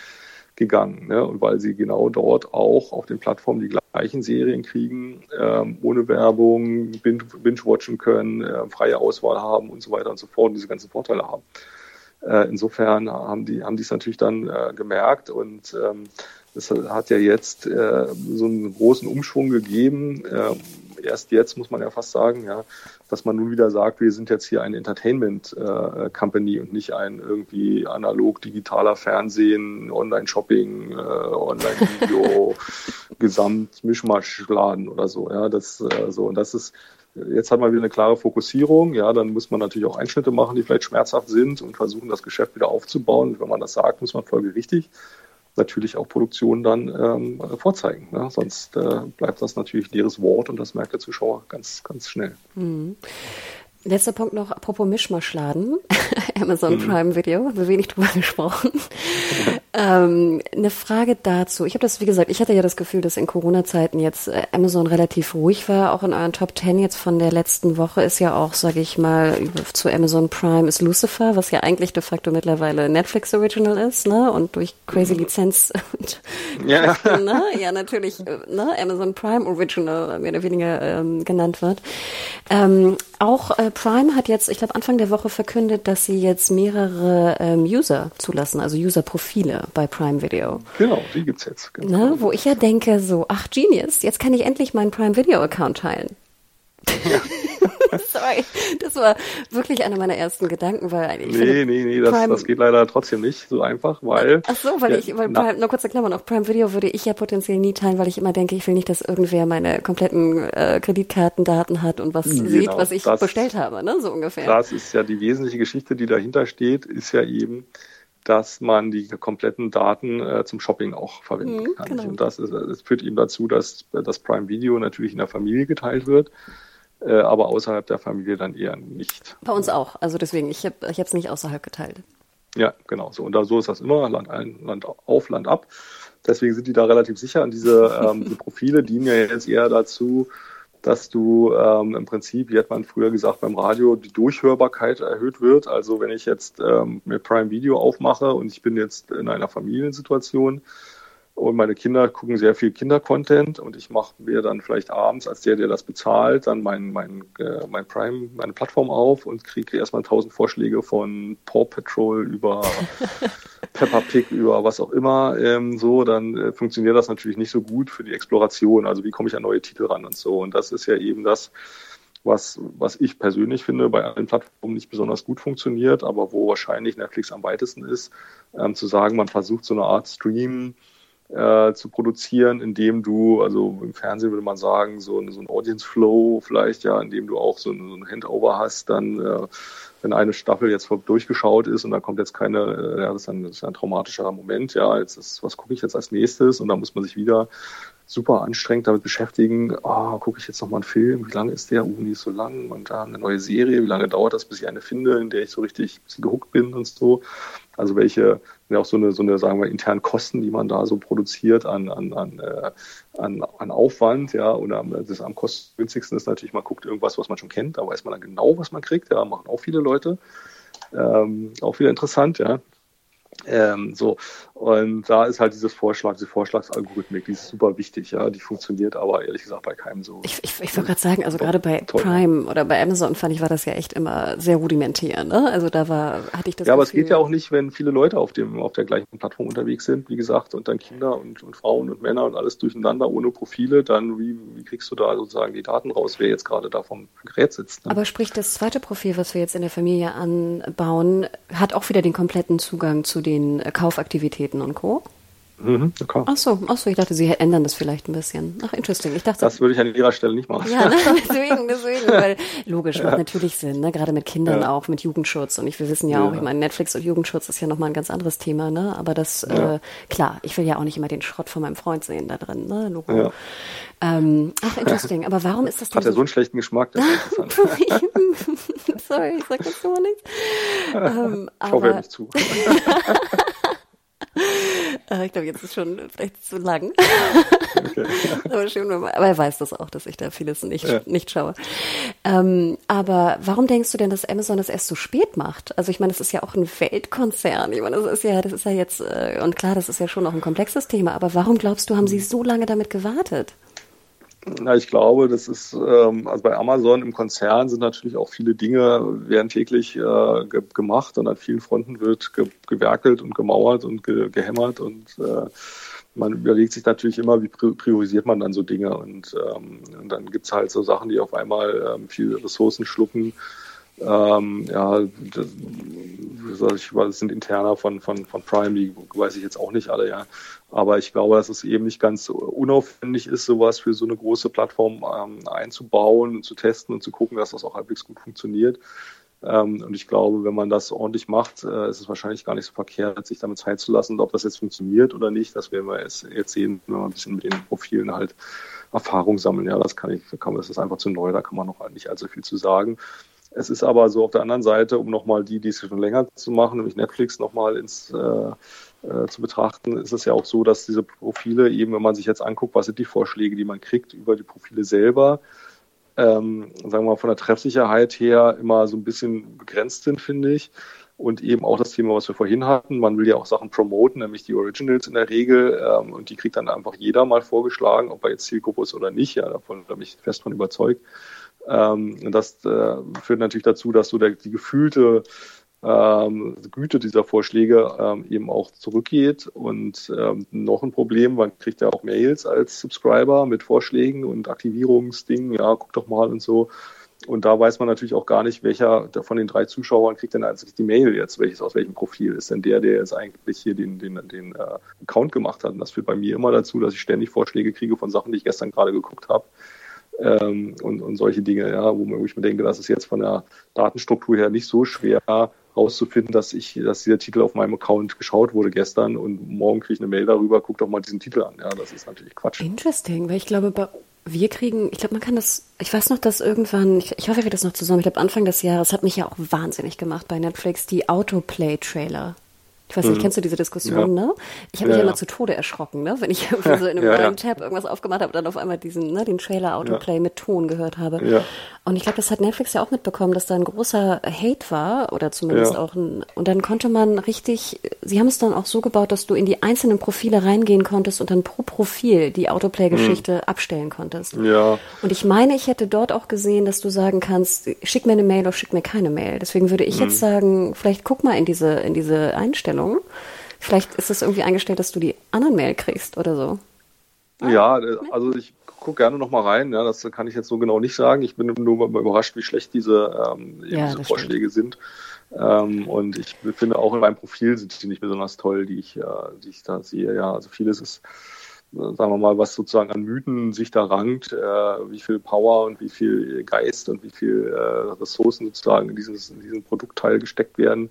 gegangen. Ne? Und weil sie genau dort auch auf den Plattformen die gleichen Serien kriegen, ähm, ohne Werbung, binge-watchen können, äh, freie Auswahl haben und so weiter und so fort und diese ganzen Vorteile haben. Äh, insofern haben die haben es natürlich dann äh, gemerkt und ähm, das hat ja jetzt äh, so einen großen Umschwung gegeben. Erst jetzt muss man ja fast sagen, ja, dass man nun wieder sagt, wir sind jetzt hier eine Entertainment äh, Company und nicht ein irgendwie analog digitaler Fernsehen, Online-Shopping, äh, Online-Video, [laughs] Gesamt-Mischmaschladen oder so. Ja, das äh, so und das ist Jetzt hat man wieder eine klare Fokussierung. Ja, dann muss man natürlich auch Einschnitte machen, die vielleicht schmerzhaft sind und versuchen, das Geschäft wieder aufzubauen. Und wenn man das sagt, muss man folgerichtig natürlich auch Produktion dann ähm, vorzeigen. Ne? Sonst äh, bleibt das natürlich leeres Wort und das merkt der Zuschauer ganz, ganz schnell. Mhm. Letzter Punkt noch, apropos Mischmaschladen. [laughs] Amazon mhm. Prime Video, haben wir wenig drüber gesprochen. [laughs] ähm, eine Frage dazu. Ich habe das, wie gesagt, ich hatte ja das Gefühl, dass in Corona-Zeiten jetzt äh, Amazon relativ ruhig war. Auch in euren Top Ten jetzt von der letzten Woche ist ja auch, sage ich mal, zu Amazon Prime ist Lucifer, was ja eigentlich de facto mittlerweile Netflix Original ist, ne? Und durch Crazy mhm. Lizenz [laughs] und ja, ne? ja natürlich, äh, ne? Amazon Prime Original mehr oder weniger ähm, genannt wird. Ähm, auch äh, Prime hat jetzt, ich glaube, Anfang der Woche verkündet, dass sie jetzt mehrere ähm, User zulassen, also User-Profile bei Prime Video. Genau, die gibt's jetzt. Genau. Ne, wo ich ja denke, so, ach Genius, jetzt kann ich endlich meinen Prime Video-Account teilen. Ja. [laughs] Sorry, das war wirklich einer meiner ersten Gedanken, weil ich Nee, finde, nee, nee, das, das geht leider trotzdem nicht so einfach, weil. Ach so, weil ja, ich, weil Prime, nur kurze Klammer noch, Prime Video würde ich ja potenziell nie teilen, weil ich immer denke, ich will nicht, dass irgendwer meine kompletten äh, Kreditkartendaten hat und was genau, sieht, was ich das, bestellt habe, ne, so ungefähr. Das ist ja die wesentliche Geschichte, die dahinter steht, ist ja eben, dass man die kompletten Daten äh, zum Shopping auch verwenden mhm, kann. Genau. Und das, ist, das führt eben dazu, dass das Prime Video natürlich in der Familie geteilt wird äh, aber außerhalb der Familie dann eher nicht. Bei uns auch. Also deswegen, ich habe ich es nicht außerhalb geteilt. Ja, genau so. Und da so ist das immer, Land ein, Land auf, Land ab. Deswegen sind die da relativ sicher. Und diese, ähm, diese Profile dienen ja jetzt eher dazu, dass du ähm, im Prinzip, wie hat man früher gesagt beim Radio, die Durchhörbarkeit erhöht wird. Also wenn ich jetzt ähm, mir Prime Video aufmache und ich bin jetzt in einer Familiensituation, und meine Kinder gucken sehr viel Kindercontent und ich mache mir dann vielleicht abends als der, der das bezahlt, dann mein, mein, äh, mein Prime, meine Plattform auf und kriege erstmal tausend Vorschläge von Paw Patrol über [laughs] Peppa Pig, über was auch immer. Ähm, so, dann äh, funktioniert das natürlich nicht so gut für die Exploration. Also wie komme ich an neue Titel ran und so. Und das ist ja eben das, was, was ich persönlich finde, bei allen Plattformen nicht besonders gut funktioniert, aber wo wahrscheinlich Netflix am weitesten ist, ähm, zu sagen, man versucht so eine Art Stream äh, zu produzieren, indem du, also im Fernsehen würde man sagen, so, so ein Audience Flow vielleicht, ja, indem du auch so ein, so ein Handover hast, dann äh, wenn eine Staffel jetzt durchgeschaut ist und da kommt jetzt keine, äh, ja, das ist ein, das ist ein traumatischer Moment, ja, jetzt ist, was gucke ich jetzt als nächstes? Und da muss man sich wieder super anstrengend damit beschäftigen, oh, gucke ich jetzt nochmal einen Film, wie lange ist der? Uh, nicht so lang und da eine neue Serie, wie lange dauert das, bis ich eine finde, in der ich so richtig gehuckt bin und so. Also welche, ja auch so eine, so eine, sagen wir, internen Kosten, die man da so produziert an, an, an, äh, an, an Aufwand, ja, oder das am kostengünstigsten ist natürlich, man guckt irgendwas, was man schon kennt, da weiß man dann genau, was man kriegt, ja, machen auch viele Leute. Ähm, auch wieder interessant, ja. Ähm, so, und da ist halt dieses Vorschlag, diese Vorschlagsalgorithmik, die ist super wichtig, ja, die funktioniert aber ehrlich gesagt bei keinem so. Ich, ich, ich wollte gerade sagen, also gerade bei toll. Prime oder bei Amazon fand ich, war das ja echt immer sehr rudimentär, ne? Also da war, hatte ich das Ja, Gefühl, aber es geht ja auch nicht, wenn viele Leute auf dem, auf der gleichen Plattform unterwegs sind, wie gesagt, und dann Kinder und, und Frauen und Männer und alles durcheinander ohne Profile, dann wie, wie kriegst du da sozusagen die Daten raus, wer jetzt gerade da vom Gerät sitzt? Ne? Aber sprich, das zweite Profil, was wir jetzt in der Familie anbauen, hat auch wieder den kompletten Zugang zu den Kaufaktivitäten und Co. Mhm, okay. Ach so, ach so, ich dachte, Sie ändern das vielleicht ein bisschen. Ach, interesting. Ich dachte, das würde ich an Ihrer Stelle nicht machen. Ja, ne? [laughs] deswegen, deswegen, weil logisch ja. macht natürlich Sinn, ne? gerade mit Kindern ja. auch, mit Jugendschutz. Und ich, wir wissen ja, ja, auch, ich meine, Netflix und Jugendschutz ist ja nochmal ein ganz anderes Thema, ne? Aber das, äh, klar, ich will ja auch nicht immer den Schrott von meinem Freund sehen da drin, ne? Logo. Ja. Ähm, ach, interesting. Aber warum ist das denn Hat er so einen schlechten Geschmack? Das [laughs] [laughs] Sorry, ich sag jetzt nur nichts. Ähm, ich hoffe, er nicht zu. Äh, ich glaube, jetzt ist schon vielleicht zu lang. [laughs] Okay. aber, schön, aber er weiß das auch, dass ich da vieles nicht, ja. nicht schaue. Ähm, aber warum denkst du denn, dass Amazon das erst so spät macht? Also ich meine, das ist ja auch ein Weltkonzern. Ich meine, das ist ja, das ist ja jetzt, äh, und klar, das ist ja schon auch ein komplexes Thema, aber warum glaubst du, haben sie so lange damit gewartet? Na, ich glaube, das ist, ähm, also bei Amazon im Konzern sind natürlich auch viele Dinge, werden täglich äh, ge gemacht und an vielen Fronten wird ge gewerkelt und gemauert und ge gehämmert und äh, man überlegt sich natürlich immer, wie priorisiert man dann so Dinge und, ähm, und dann gibt's halt so Sachen, die auf einmal ähm, viel Ressourcen schlucken. Ähm, ja, das, das sind interner von, von, von Prime, die weiß ich jetzt auch nicht alle, ja. Aber ich glaube, dass es eben nicht ganz unaufwendig ist, sowas für so eine große Plattform ähm, einzubauen und zu testen und zu gucken, dass das auch halbwegs gut funktioniert. Ähm, und ich glaube, wenn man das ordentlich macht, äh, ist es wahrscheinlich gar nicht so verkehrt, sich damit Zeit zu lassen. Und ob das jetzt funktioniert oder nicht, das werden wir jetzt, jetzt sehen, wenn wir ein bisschen mit den Profilen halt Erfahrung sammeln. Ja, das kann ich, das ist einfach zu neu, da kann man noch nicht allzu viel zu sagen. Es ist aber so auf der anderen Seite, um nochmal die, die es schon länger zu machen, nämlich Netflix nochmal ins äh, äh, zu betrachten, ist es ja auch so, dass diese Profile eben, wenn man sich jetzt anguckt, was sind die Vorschläge, die man kriegt über die Profile selber, ähm, sagen wir mal von der Treffsicherheit her immer so ein bisschen begrenzt sind, finde ich. Und eben auch das Thema, was wir vorhin hatten, man will ja auch Sachen promoten, nämlich die Originals in der Regel, ähm, und die kriegt dann einfach jeder mal vorgeschlagen, ob er jetzt Zielgruppe ist oder nicht. Ja, davon bin ich fest von überzeugt. Ähm, das äh, führt natürlich dazu, dass so der, die gefühlte ähm, Güte dieser Vorschläge ähm, eben auch zurückgeht. Und ähm, noch ein Problem, man kriegt ja auch Mails als Subscriber mit Vorschlägen und Aktivierungsdingen, ja, guck doch mal und so. Und da weiß man natürlich auch gar nicht, welcher von den drei Zuschauern kriegt denn eigentlich die Mail jetzt, welches aus welchem Profil ist denn der, der jetzt eigentlich hier den, den, den äh, Account gemacht hat. Und das führt bei mir immer dazu, dass ich ständig Vorschläge kriege von Sachen, die ich gestern gerade geguckt habe. Ähm, und, und solche Dinge, ja, wo, wo ich mir denke, das ist jetzt von der Datenstruktur her nicht so schwer, rauszufinden, dass ich, dass dieser Titel auf meinem Account geschaut wurde gestern und morgen kriege ich eine Mail darüber, guck doch mal diesen Titel an. Ja, das ist natürlich Quatsch. Interesting, weil ich glaube, wir kriegen, ich glaube, man kann das, ich weiß noch, dass irgendwann, ich, ich hoffe, wir kriegen das noch zusammen, ich glaube, Anfang des Jahres hat mich ja auch wahnsinnig gemacht bei Netflix, die Autoplay-Trailer. Ich weiß nicht, mhm. kennst du diese Diskussion, ja. ne? Ich habe mich ja, immer zu Tode erschrocken, ne? Wenn ich [laughs] irgendwie so in einem neuen Tab irgendwas aufgemacht habe und dann auf einmal diesen, ne, den Trailer Autoplay mit Ton gehört habe. Ja. Und ich glaube, das hat Netflix ja auch mitbekommen, dass da ein großer Hate war oder zumindest auch ein, und dann konnte man richtig, sie haben es dann auch so gebaut, dass du in die einzelnen Profile reingehen konntest und dann pro Profil die Autoplay-Geschichte mhm. abstellen konntest. Ja. Und ich meine, ich hätte dort auch gesehen, dass du sagen kannst, schick mir eine Mail oder schick mir keine Mail. Deswegen würde ich mhm. jetzt sagen, vielleicht guck mal in diese, in diese Einstellung Einstellung. Vielleicht ist es irgendwie eingestellt, dass du die anderen Mail kriegst oder so. Ja, also ich gucke gerne noch mal rein. Ja, das kann ich jetzt so genau nicht sagen. Ich bin nur mal überrascht, wie schlecht diese, ähm, ja, diese Vorschläge stimmt. sind. Ähm, und ich finde auch in meinem Profil sind die nicht besonders toll, die ich, äh, die ich da sehe. Ja, also vieles ist, äh, sagen wir mal, was sozusagen an Mythen sich da rankt, äh, wie viel Power und wie viel Geist und wie viel äh, Ressourcen sozusagen in, dieses, in diesen Produktteil gesteckt werden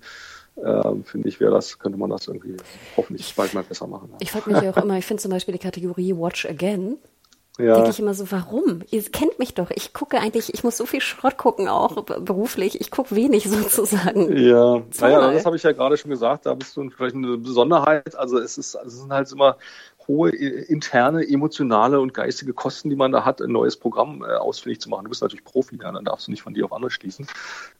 ähm, finde ich, wäre das, könnte man das irgendwie hoffentlich bald mal besser machen. Ich frage mich auch [laughs] immer, ich finde zum Beispiel die Kategorie Watch Again. Ja. Denke ich immer so, warum? Ihr kennt mich doch. Ich gucke eigentlich, ich muss so viel Schrott gucken, auch beruflich. Ich gucke wenig [laughs] sozusagen. Ja, naja, das habe ich ja gerade schon gesagt. Da bist du vielleicht eine Besonderheit. Also es ist, es sind halt immer hohe äh, interne, emotionale und geistige Kosten, die man da hat, ein neues Programm äh, ausfindig zu machen. Du bist natürlich Profi, ja, dann darfst du nicht von dir auf andere schließen.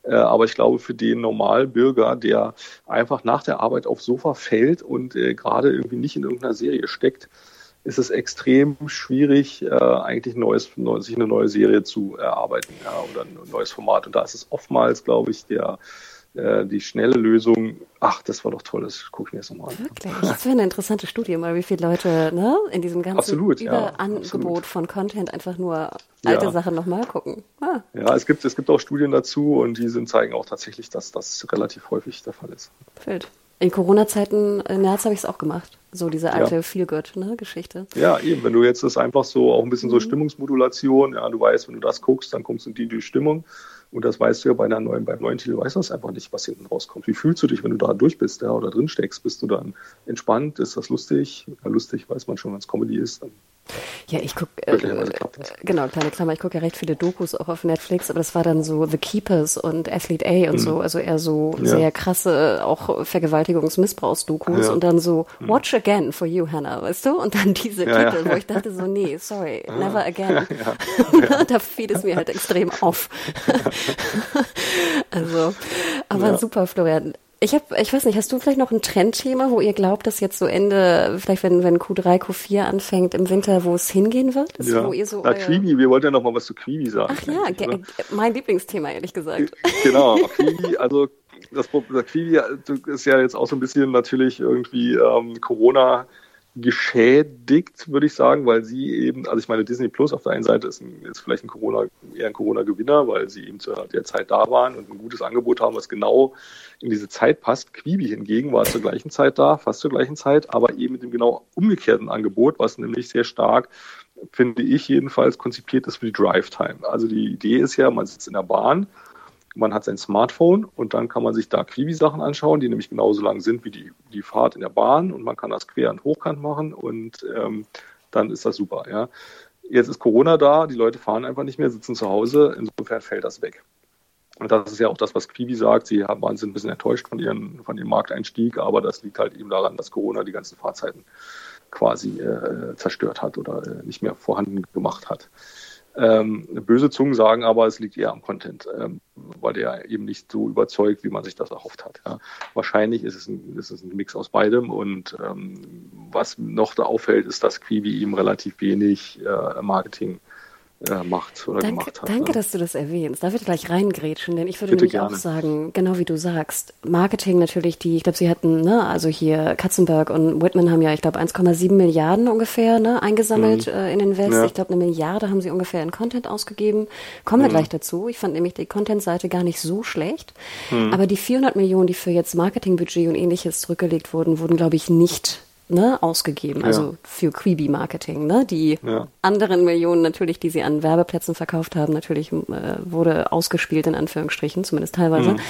Äh, aber ich glaube, für den Normalbürger, der einfach nach der Arbeit aufs Sofa fällt und gerade irgendwie nicht in irgendeiner Serie steckt, ist es extrem schwierig, äh, eigentlich ein neues, neu, sich eine neue Serie zu erarbeiten ja, oder ein neues Format. Und da ist es oftmals, glaube ich, der äh, die schnelle Lösung, ach, das war doch toll, das gucke ich mir jetzt nochmal an. Wirklich? Das wäre eine interessante Studie, mal wie viele Leute ne, in diesem ganzen absolut, Überangebot ja, von Content einfach nur alte ja. Sachen nochmal gucken. Ah. Ja, es gibt, es gibt auch Studien dazu und die sind, zeigen auch tatsächlich, dass das relativ häufig der Fall ist. Fällt. In Corona-Zeiten, im März habe ich es auch gemacht. So diese alte ja. Feel-Good-Geschichte. Ne, ja, eben. Wenn du jetzt das einfach so, auch ein bisschen mhm. so Stimmungsmodulation, ja, du weißt, wenn du das guckst, dann kommst du in die, die Stimmung. Und das weißt du ja bei einer neuen, beim neuen Titel weißt du das einfach nicht, was hinten rauskommt. Wie fühlst du dich, wenn du da durch bist, ja, oder drin steckst? Bist du dann entspannt? Ist das lustig? Ja, lustig weiß man schon, wenn es Comedy ist. Dann ja, ich gucke, äh, genau, kleine Klammer, ich gucke ja recht viele Dokus auch auf Netflix, aber das war dann so The Keepers und Athlete A und mhm. so, also eher so ja. sehr krasse, auch Vergewaltigungs-Missbrauchs-Dokus ja. und dann so mhm. Watch Again for you, Hannah, weißt du? Und dann diese ja, Titel, wo ich dachte so, nee, [laughs] sorry, never again. [laughs] [laughs] da fiel es mir halt extrem auf. also, aber super, Florian. Ich habe, ich weiß nicht, hast du vielleicht noch ein Trendthema, wo ihr glaubt, dass jetzt so Ende, vielleicht wenn, wenn Q3, Q4 anfängt im Winter, wo es hingehen wird? Ist, ja. wo ihr so Na, Quibi, wir wollten ja noch mal was zu Quibi sagen. Ach ja, mein Lieblingsthema, ehrlich gesagt. Genau, Quibi, also das, das Quibi ist ja jetzt auch so ein bisschen natürlich irgendwie ähm, Corona geschädigt, würde ich sagen, weil sie eben, also ich meine, Disney Plus auf der einen Seite ist, ein, ist vielleicht ein Corona, eher ein Corona-Gewinner, weil sie eben zu der Zeit da waren und ein gutes Angebot haben, was genau in diese Zeit passt. Quibi hingegen war zur gleichen Zeit da, fast zur gleichen Zeit, aber eben mit dem genau umgekehrten Angebot, was nämlich sehr stark, finde ich jedenfalls, konzipiert ist für die Drive-Time. Also die Idee ist ja, man sitzt in der Bahn, man hat sein Smartphone und dann kann man sich da Quibi-Sachen anschauen, die nämlich genauso lang sind wie die, die Fahrt in der Bahn und man kann das quer und hochkant machen und ähm, dann ist das super. Ja. Jetzt ist Corona da, die Leute fahren einfach nicht mehr, sitzen zu Hause, insofern fällt das weg. Und das ist ja auch das, was Quibi sagt. Sie haben, sind ein bisschen enttäuscht von, ihren, von ihrem Markteinstieg, aber das liegt halt eben daran, dass Corona die ganzen Fahrzeiten quasi äh, zerstört hat oder äh, nicht mehr vorhanden gemacht hat. Ähm, böse Zungen sagen aber, es liegt eher am Content, ähm, weil der eben nicht so überzeugt, wie man sich das erhofft hat. Ja. Wahrscheinlich ist es, ein, ist es ein Mix aus beidem und ähm, was noch da auffällt, ist, dass Quibi ihm relativ wenig äh, Marketing äh, macht oder danke, gemacht hat. Danke, ne? dass du das erwähnst. Da wird gleich reingrätschen, denn ich würde Bitte nämlich gerne. auch sagen, genau wie du sagst, Marketing natürlich die, ich glaube, sie hatten, ne, also hier Katzenberg und Whitman haben ja, ich glaube, 1,7 Milliarden ungefähr ne, eingesammelt mhm. äh, in Invest. Ja. Ich glaube, eine Milliarde haben sie ungefähr in Content ausgegeben. Kommen wir mhm. gleich dazu. Ich fand nämlich die Content-Seite gar nicht so schlecht. Mhm. Aber die 400 Millionen, die für jetzt Marketingbudget und ähnliches zurückgelegt wurden, wurden, glaube ich, nicht ne, ausgegeben, also ja. für Quibi-Marketing. Ne? Die ja. anderen Millionen natürlich, die sie an Werbeplätzen verkauft haben, natürlich äh, wurde ausgespielt in Anführungsstrichen, zumindest teilweise. Mhm.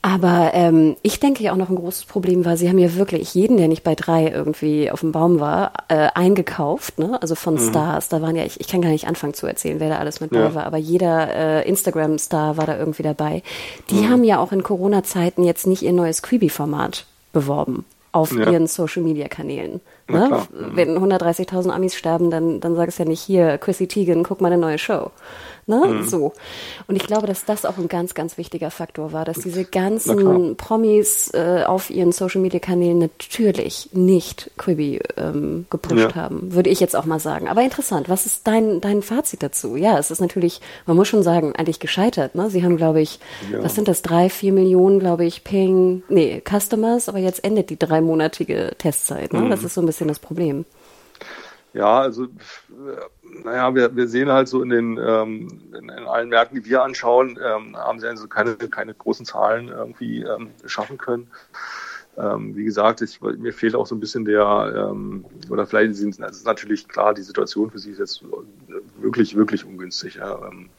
Aber ähm, ich denke ja auch noch ein großes Problem war, sie haben ja wirklich jeden, der nicht bei drei irgendwie auf dem Baum war, äh, eingekauft, ne? Also von mhm. Stars. Da waren ja, ich, ich kann gar nicht anfangen zu erzählen, wer da alles mit ja. bei war, aber jeder äh, Instagram-Star war da irgendwie dabei. Die mhm. haben ja auch in Corona-Zeiten jetzt nicht ihr neues Quibi-Format beworben auf ja. ihren Social Media Kanälen. Ne? Wenn 130.000 Amis sterben, dann, dann sag es ja nicht hier, Chrissy Teigen, guck mal eine neue Show. Ne? Mhm. So. Und ich glaube, dass das auch ein ganz, ganz wichtiger Faktor war, dass diese ganzen Promis äh, auf ihren Social Media Kanälen natürlich nicht Quibi ähm, gepusht ja. haben, würde ich jetzt auch mal sagen. Aber interessant, was ist dein, dein Fazit dazu? Ja, es ist natürlich, man muss schon sagen, eigentlich gescheitert. Ne? Sie haben, glaube ich, ja. was sind das, drei, vier Millionen, glaube ich, Ping, nee, Customers, aber jetzt endet die dreimonatige Testzeit. Ne? Mhm. Das ist so ein bisschen das Problem. Ja, also naja, wir, wir sehen halt so in den ähm, in, in allen Märkten, die wir anschauen, ähm, haben sie also keine, keine großen Zahlen irgendwie ähm, schaffen können. Ähm, wie gesagt, ich, mir fehlt auch so ein bisschen der, ähm, oder vielleicht sind es natürlich klar, die Situation für sie ist jetzt wirklich, wirklich ungünstig. Ja. Ähm,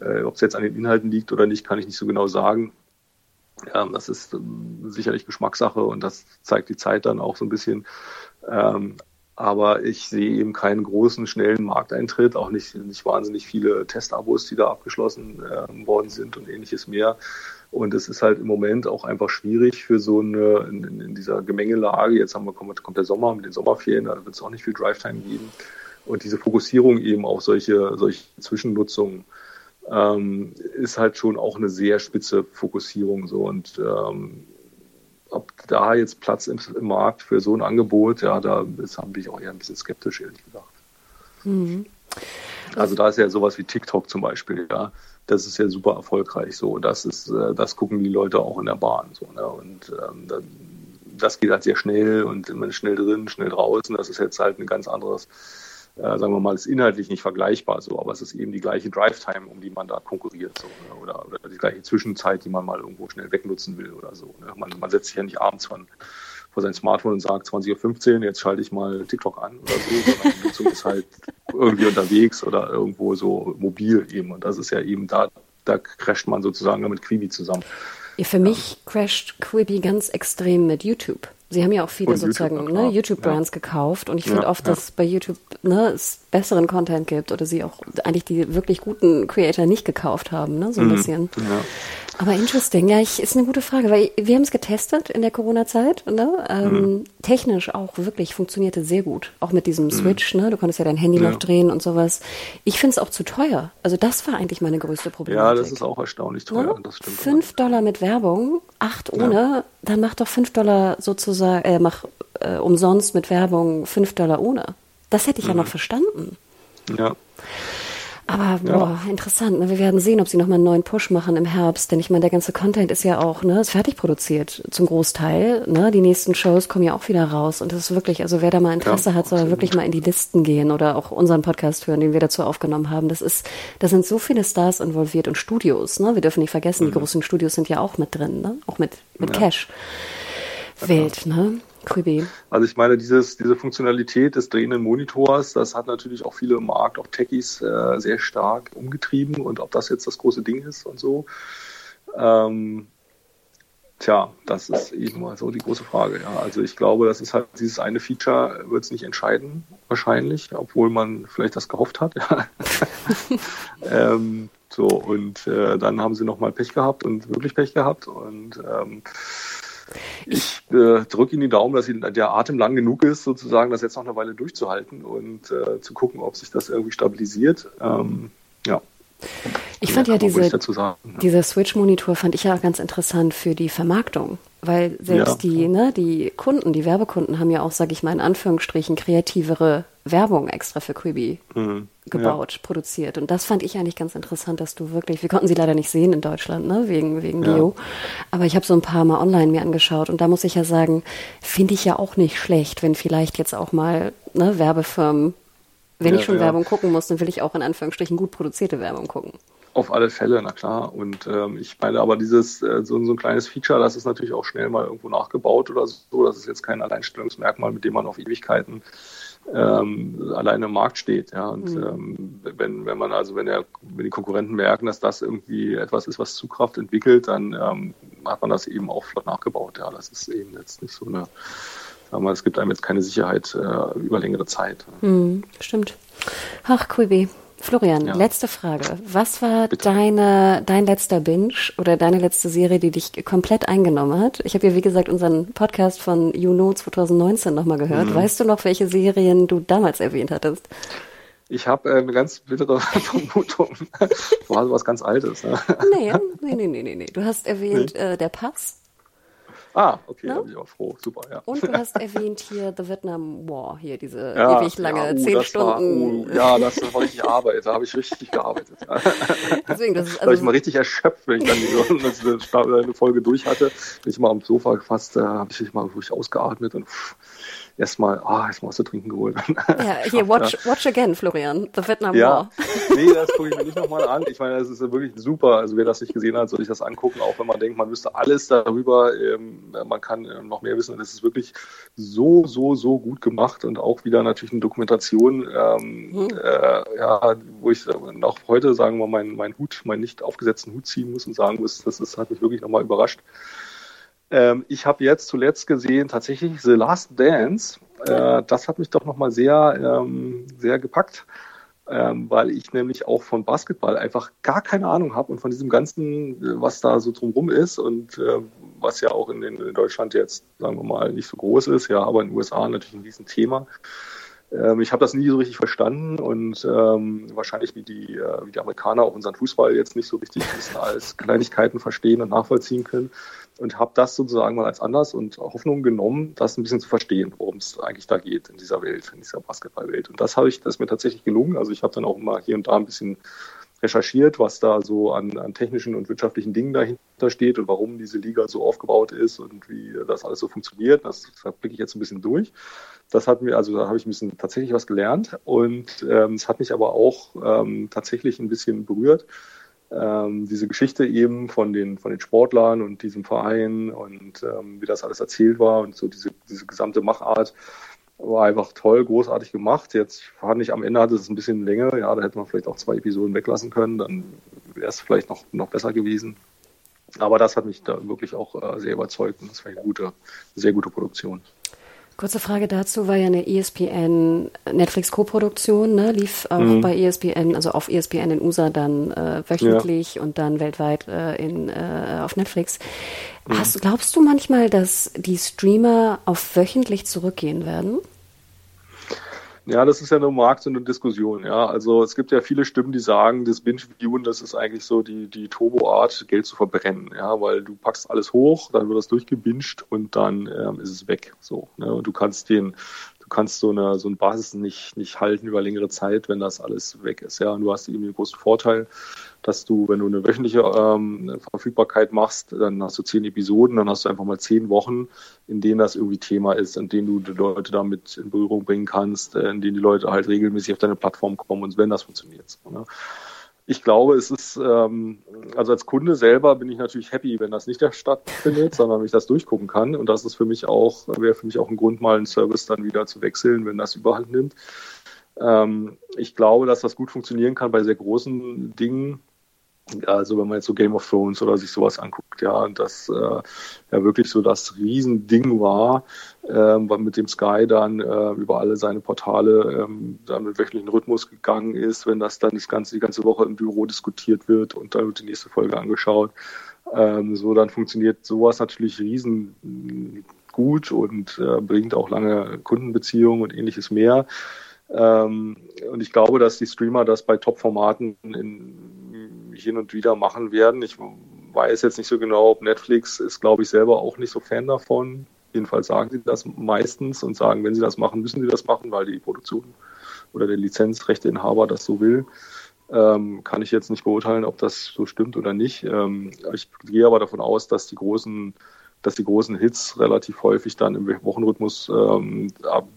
äh, Ob es jetzt an den Inhalten liegt oder nicht, kann ich nicht so genau sagen. Ja, das ist sicherlich Geschmackssache und das zeigt die Zeit dann auch so ein bisschen. Ähm, aber ich sehe eben keinen großen, schnellen Markteintritt, auch nicht, nicht wahnsinnig viele Testabos, die da abgeschlossen äh, worden sind und ähnliches mehr. Und es ist halt im Moment auch einfach schwierig für so eine, in, in dieser Gemengelage. Jetzt haben wir, kommt, kommt der Sommer mit den Sommerferien, da wird es auch nicht viel Drive-Time geben. Und diese Fokussierung eben auf solche, solche Zwischennutzungen ähm, ist halt schon auch eine sehr spitze Fokussierung so. Und ähm, ob da jetzt Platz im, im, Markt für so ein Angebot, ja, da bin ich auch eher ein bisschen skeptisch, ehrlich gesagt. Mhm. Also da ist ja sowas wie TikTok zum Beispiel, ja. Das ist ja super erfolgreich so. Das ist, äh, das gucken die Leute auch in der Bahn so. Ne? Und ähm, das geht halt sehr schnell und man ist schnell drin, schnell draußen. Das ist jetzt halt ein ganz anderes äh, sagen wir mal, ist inhaltlich nicht vergleichbar so, aber es ist eben die gleiche Drive-Time, um die man da konkurriert so, ne? oder, oder die gleiche Zwischenzeit, die man mal irgendwo schnell wegnutzen will oder so. Ne? Man, man setzt sich ja nicht abends von, vor sein Smartphone und sagt 20.15 Uhr, jetzt schalte ich mal TikTok an oder so, sondern die Nutzung ist halt irgendwie unterwegs oder irgendwo so mobil eben und das ist ja eben da, da crasht man sozusagen mit Quibi zusammen. Ja, für mich crasht Quibi ganz extrem mit YouTube. Sie haben ja auch viele und sozusagen YouTube, ne, YouTube-Brands ja. gekauft und ich finde ja, oft, dass bei YouTube ne, es besseren Content gibt oder sie auch eigentlich die wirklich guten Creator nicht gekauft haben, ne, so ein mhm. bisschen. Ja. Aber interesting, ja, ich, ist eine gute Frage, weil wir haben es getestet in der Corona-Zeit, ne? Ähm, mhm. Technisch auch wirklich funktionierte sehr gut. Auch mit diesem mhm. Switch, ne? Du konntest ja dein Handy ja. noch drehen und sowas. Ich finde es auch zu teuer. Also das war eigentlich meine größte Problematik. Ja, das ist auch erstaunlich teuer. Ne? Das stimmt. Fünf Dollar mit Werbung, acht ohne, ja. dann mach doch fünf Dollar sozusagen, äh, mach äh, umsonst mit Werbung fünf Dollar ohne. Das hätte ich mhm. ja noch verstanden. Ja. Aber boah, ja. interessant. Ne? Wir werden sehen, ob sie nochmal einen neuen Push machen im Herbst. Denn ich meine, der ganze Content ist ja auch, ne, ist fertig produziert zum Großteil. Ne? Die nächsten Shows kommen ja auch wieder raus. Und das ist wirklich, also wer da mal Interesse ja, hat, soll wirklich mal in die Listen gehen oder auch unseren Podcast hören, den wir dazu aufgenommen haben. Das ist, da sind so viele Stars involviert und Studios. Ne? Wir dürfen nicht vergessen, mhm. die großen Studios sind ja auch mit drin, ne? Auch mit, mit ja. Cash. Wild, ne? Also ich meine, dieses, diese Funktionalität des drehenden Monitors, das hat natürlich auch viele im Markt, auch Techies, äh, sehr stark umgetrieben und ob das jetzt das große Ding ist und so. Ähm, tja, das ist eben mal so die große Frage. Ja. Also ich glaube, das ist halt dieses eine Feature wird es nicht entscheiden, wahrscheinlich, obwohl man vielleicht das gehofft hat. [laughs] Ja. [laughs] ähm, so, und äh, dann haben sie nochmal Pech gehabt und wirklich Pech gehabt und ähm, ich äh, drücke Ihnen die Daumen, dass Ihnen der Atem lang genug ist, sozusagen das jetzt noch eine Weile durchzuhalten und äh, zu gucken, ob sich das irgendwie stabilisiert. Ähm, ja. Ich fand ja diese, ja. dieser Switch-Monitor fand ich ja ganz interessant für die Vermarktung, weil selbst ja. die, ne, die Kunden, die Werbekunden haben ja auch, sage ich mal in Anführungsstrichen, kreativere Werbung extra für Quibi mhm. gebaut, ja. produziert. Und das fand ich eigentlich ganz interessant, dass du wirklich, wir konnten sie leider nicht sehen in Deutschland, ne, wegen, wegen Geo. Aber ich habe so ein paar Mal online mir angeschaut und da muss ich ja sagen, finde ich ja auch nicht schlecht, wenn vielleicht jetzt auch mal ne, Werbefirmen wenn ja, ich schon ja. Werbung gucken muss, dann will ich auch in Anführungsstrichen gut produzierte Werbung gucken. Auf alle Fälle, na klar. Und ähm, ich meine, aber dieses äh, so, so ein kleines Feature, das ist natürlich auch schnell mal irgendwo nachgebaut oder so. Das ist jetzt kein Alleinstellungsmerkmal, mit dem man auf Ewigkeiten ähm, alleine im Markt steht. Ja. Und mhm. ähm, wenn, wenn man also, wenn der, wenn die Konkurrenten merken, dass das irgendwie etwas ist, was Zugkraft entwickelt, dann ähm, hat man das eben auch flott nachgebaut. Ja. Das ist eben jetzt nicht so eine aber es gibt einem jetzt keine Sicherheit äh, über längere Zeit. Hm, stimmt. Ach, Quibi. Florian, ja. letzte Frage. Was war deine, dein letzter Binge oder deine letzte Serie, die dich komplett eingenommen hat? Ich habe ja, wie gesagt, unseren Podcast von Juno 2019 nochmal gehört. Mhm. Weißt du noch, welche Serien du damals erwähnt hattest? Ich habe äh, eine ganz bittere [laughs] Vermutung. War was ganz Altes. Ne? Nee, nee, nee, nee, nee. Du hast erwähnt nee. äh, Der Pass. Ah, okay, da bin ich auch froh. Super, ja. Und du hast [laughs] erwähnt hier The Vietnam War, hier diese ja, ewig lange, ja, uh, zehn Stunden. War, uh, ja, das war richtig Arbeit, da habe ich richtig gearbeitet. [laughs] Deswegen, das ist also da ich mal richtig erschöpft, wenn ich dann diese, eine Folge durch hatte. Bin ich mal am Sofa gefasst, da habe ich mich mal ruhig ausgeatmet und pff, erstmal, ah, jetzt musst du trinken geholt. Ja, hier, [laughs] watch, watch again, Florian, The Vietnam ja. War. Nee, das gucke ich mir nicht nochmal an. Ich meine, das ist wirklich super. Also wer das nicht gesehen hat, soll sich das angucken, auch wenn man denkt, man wüsste alles darüber. Ähm, man kann äh, noch mehr wissen. Das ist wirklich so, so, so gut gemacht und auch wieder natürlich eine Dokumentation, ähm, hm. äh, ja, wo ich auch heute, sagen wir mal, meinen mein Hut, meinen nicht aufgesetzten Hut ziehen muss und sagen muss, das, das hat mich wirklich nochmal überrascht. Ähm, ich habe jetzt zuletzt gesehen, tatsächlich The Last Dance. Äh, das hat mich doch nochmal sehr, ähm, sehr gepackt, ähm, weil ich nämlich auch von Basketball einfach gar keine Ahnung habe und von diesem ganzen, äh, was da so drumrum ist und äh, was ja auch in, in, Deutschland jetzt, sagen wir mal, nicht so groß ist, ja, aber in den USA natürlich ein Riesenthema. Ähm, ich habe das nie so richtig verstanden und ähm, wahrscheinlich wie die, äh, wie die Amerikaner auch unseren Fußball jetzt nicht so richtig als Kleinigkeiten verstehen und nachvollziehen können und habe das sozusagen mal als Anlass und Hoffnung genommen, das ein bisschen zu verstehen, worum es eigentlich da geht in dieser Welt, in dieser Basketballwelt. Und das habe ich, das ist mir tatsächlich gelungen. Also ich habe dann auch mal hier und da ein bisschen recherchiert, was da so an, an technischen und wirtschaftlichen Dingen dahinter steht und warum diese Liga so aufgebaut ist und wie das alles so funktioniert. Das, das blicke ich jetzt ein bisschen durch. Das hat mir, also da habe ich ein bisschen tatsächlich was gelernt und ähm, es hat mich aber auch ähm, tatsächlich ein bisschen berührt ähm, diese Geschichte eben von den, von den Sportlern und diesem Verein und ähm, wie das alles erzählt war und so diese, diese gesamte Machart war einfach toll, großartig gemacht. Jetzt fand ich am Ende hatte es ein bisschen länger, ja, da hätte man vielleicht auch zwei Episoden weglassen können, dann wäre es vielleicht noch, noch besser gewesen. Aber das hat mich da wirklich auch äh, sehr überzeugt und das war eine gute, sehr gute Produktion. Kurze Frage dazu, war ja eine ESPN Netflix Co-Produktion, ne? lief auch mhm. bei ESPN, also auf ESPN in USA dann äh, wöchentlich ja. und dann weltweit äh, in, äh, auf Netflix. Mhm. Hast, glaubst du manchmal, dass die Streamer auf wöchentlich zurückgehen werden? Ja, das ist ja nur Markt und eine Diskussion. Ja, also es gibt ja viele Stimmen, die sagen, das Binge-Viewen, das ist eigentlich so die, die Turbo-Art, Geld zu verbrennen. Ja, weil du packst alles hoch, dann wird das durchgebinged und dann ähm, ist es weg. So, ne? Und du kannst den, kannst so eine, so eine Basis nicht, nicht halten über längere Zeit, wenn das alles weg ist. Ja, und du hast irgendwie einen großen Vorteil dass du, wenn du eine wöchentliche ähm, Verfügbarkeit machst, dann hast du zehn Episoden, dann hast du einfach mal zehn Wochen, in denen das irgendwie Thema ist, in denen du die Leute damit in Berührung bringen kannst, äh, in denen die Leute halt regelmäßig auf deine Plattform kommen und wenn das funktioniert. Ne? Ich glaube, es ist, ähm, also als Kunde selber bin ich natürlich happy, wenn das nicht stattfindet, sondern wenn ich das durchgucken kann. Und das ist für mich auch, wäre für mich auch ein Grund, mal einen Service dann wieder zu wechseln, wenn das überhand nimmt. Ähm, ich glaube, dass das gut funktionieren kann bei sehr großen Dingen, also wenn man jetzt so Game of Thrones oder sich sowas anguckt, ja, das äh, ja wirklich so das Riesending war, äh, mit dem Sky dann äh, über alle seine Portale ähm, dann mit wöchentlichen Rhythmus gegangen ist, wenn das dann das ganze, die ganze Woche im Büro diskutiert wird und dann wird die nächste Folge angeschaut. Ähm, so dann funktioniert sowas natürlich riesen gut und äh, bringt auch lange Kundenbeziehungen und ähnliches mehr. Ähm, und ich glaube, dass die Streamer das bei Top-Formaten in hin und wieder machen werden. Ich weiß jetzt nicht so genau, ob Netflix ist, glaube ich, selber auch nicht so Fan davon. Jedenfalls sagen sie das meistens und sagen, wenn sie das machen, müssen sie das machen, weil die Produktion oder der Lizenzrechteinhaber das so will. Ähm, kann ich jetzt nicht beurteilen, ob das so stimmt oder nicht. Ähm, ich gehe aber davon aus, dass die großen, dass die großen Hits relativ häufig dann im Wochenrhythmus ähm, ab,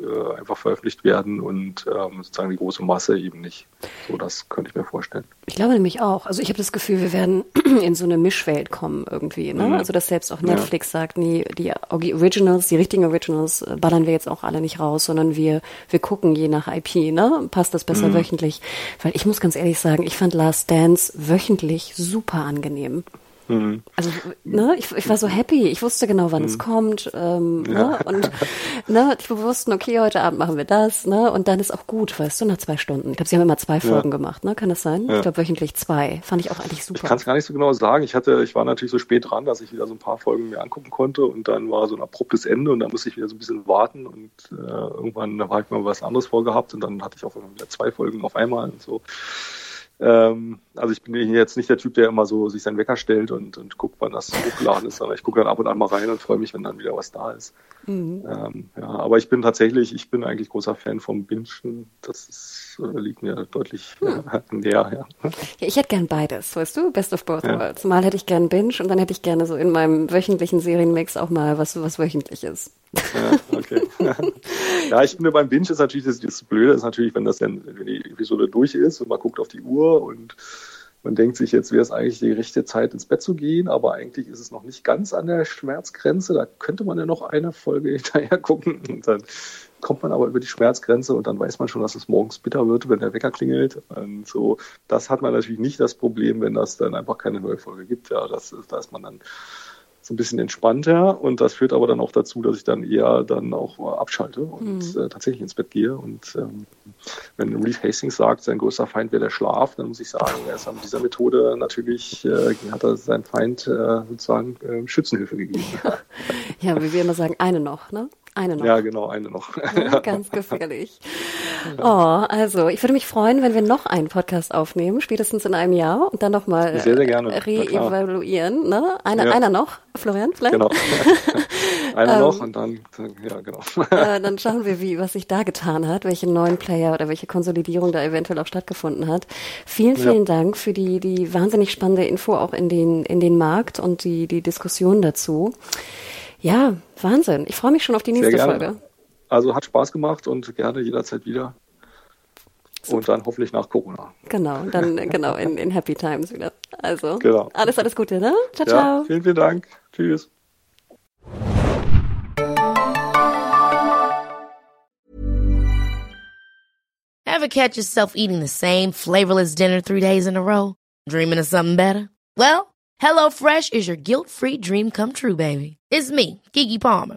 äh, einfach veröffentlicht werden und ähm, sozusagen die große Masse eben nicht. So, das könnte ich mir vorstellen. Ich glaube nämlich auch. Also ich habe das Gefühl, wir werden [clears throat] in so eine Mischwelt kommen irgendwie. Ne? Mhm. Also dass selbst auch Netflix ja. sagt, nee, die Originals, die richtigen Originals äh, ballern wir jetzt auch alle nicht raus, sondern wir, wir gucken je nach IP, ne? Passt das besser mhm. wöchentlich? Weil ich muss ganz ehrlich sagen, ich fand Last Dance wöchentlich super angenehm. Mhm. Also, ne, ich, ich war so happy. Ich wusste genau, wann mhm. es kommt. Ähm, ja. ne, und ne, wir wussten, okay, heute Abend machen wir das, ne? Und dann ist auch gut, weißt du, nach zwei Stunden. Ich glaube, sie haben immer zwei Folgen ja. gemacht, ne? Kann das sein? Ja. Ich glaube, wöchentlich zwei. Fand ich auch eigentlich super. Ich kann es gar nicht so genau sagen. Ich hatte, ich war natürlich so spät dran, dass ich wieder so ein paar Folgen mir angucken konnte und dann war so ein abruptes Ende und dann musste ich wieder so ein bisschen warten und äh, irgendwann da war ich mal was anderes vorgehabt und dann hatte ich auch wieder zwei Folgen auf einmal und so. Ähm, also ich bin jetzt nicht der Typ, der immer so sich seinen Wecker stellt und, und guckt, wann das hochgeladen ist, sondern ich gucke dann ab und an mal rein und freue mich, wenn dann wieder was da ist. Mhm. Ähm, ja, aber ich bin tatsächlich, ich bin eigentlich großer Fan vom Bingen. Das ist, äh, liegt mir deutlich äh, näher. Ja. ja, ich hätte gern beides, weißt du? Best of both ja. worlds. Mal hätte ich gern Binge und dann hätte ich gerne so in meinem wöchentlichen Serienmix auch mal was, was wöchentliches. Ja, okay. [laughs] ja, ich finde beim Binge ist natürlich das, das Blöde ist natürlich, wenn das dann, wenn die Episode durch ist und man guckt auf die Uhr und man denkt sich, jetzt wäre es eigentlich die richtige Zeit, ins Bett zu gehen, aber eigentlich ist es noch nicht ganz an der Schmerzgrenze. Da könnte man ja noch eine Folge [laughs] hinterher gucken. Und dann kommt man aber über die Schmerzgrenze und dann weiß man schon, dass es morgens bitter wird, wenn der Wecker klingelt. Und so, das hat man natürlich nicht das Problem, wenn das dann einfach keine neue Folge gibt. Ja, das, da ist man dann so ein bisschen entspannter und das führt aber dann auch dazu, dass ich dann eher dann auch abschalte und mhm. äh, tatsächlich ins Bett gehe. Und ähm, wenn Reed Hastings sagt, sein größter Feind wäre der Schlaf, dann muss ich sagen, er ist an dieser Methode natürlich, äh, hat er seinem Feind äh, sozusagen äh, Schützenhilfe gegeben. Ja. ja, wie wir immer sagen, eine noch, ne? Eine noch. Ja, genau, eine noch. Ja, ganz gefährlich. Oh, also ich würde mich freuen, wenn wir noch einen Podcast aufnehmen, spätestens in einem Jahr und dann nochmal reevaluieren. Ne? Einer, ja. einer noch, Florian, vielleicht? Genau. [laughs] einer noch ähm, und dann, ja, genau. Äh, dann schauen wir, wie, was sich da getan hat, welche neuen Player oder welche Konsolidierung da eventuell auch stattgefunden hat. Vielen, vielen ja. Dank für die, die wahnsinnig spannende Info auch in den, in den Markt und die, die Diskussion dazu. Ja, Wahnsinn. Ich freue mich schon auf die nächste Folge. Also hat Spaß gemacht und gerne jederzeit wieder. Super. Und dann hoffentlich nach Corona. Genau, dann genau in, in Happy Times wieder. Also genau. alles, alles Gute, ne? Ciao, ja, ciao. Vielen, vielen Dank. Tschüss. Ever catch yourself eating the same flavorless dinner three days in a row? Dreaming of something better? Well, HelloFresh is your guilt-free dream come true, baby. It's me, Kiki Palmer.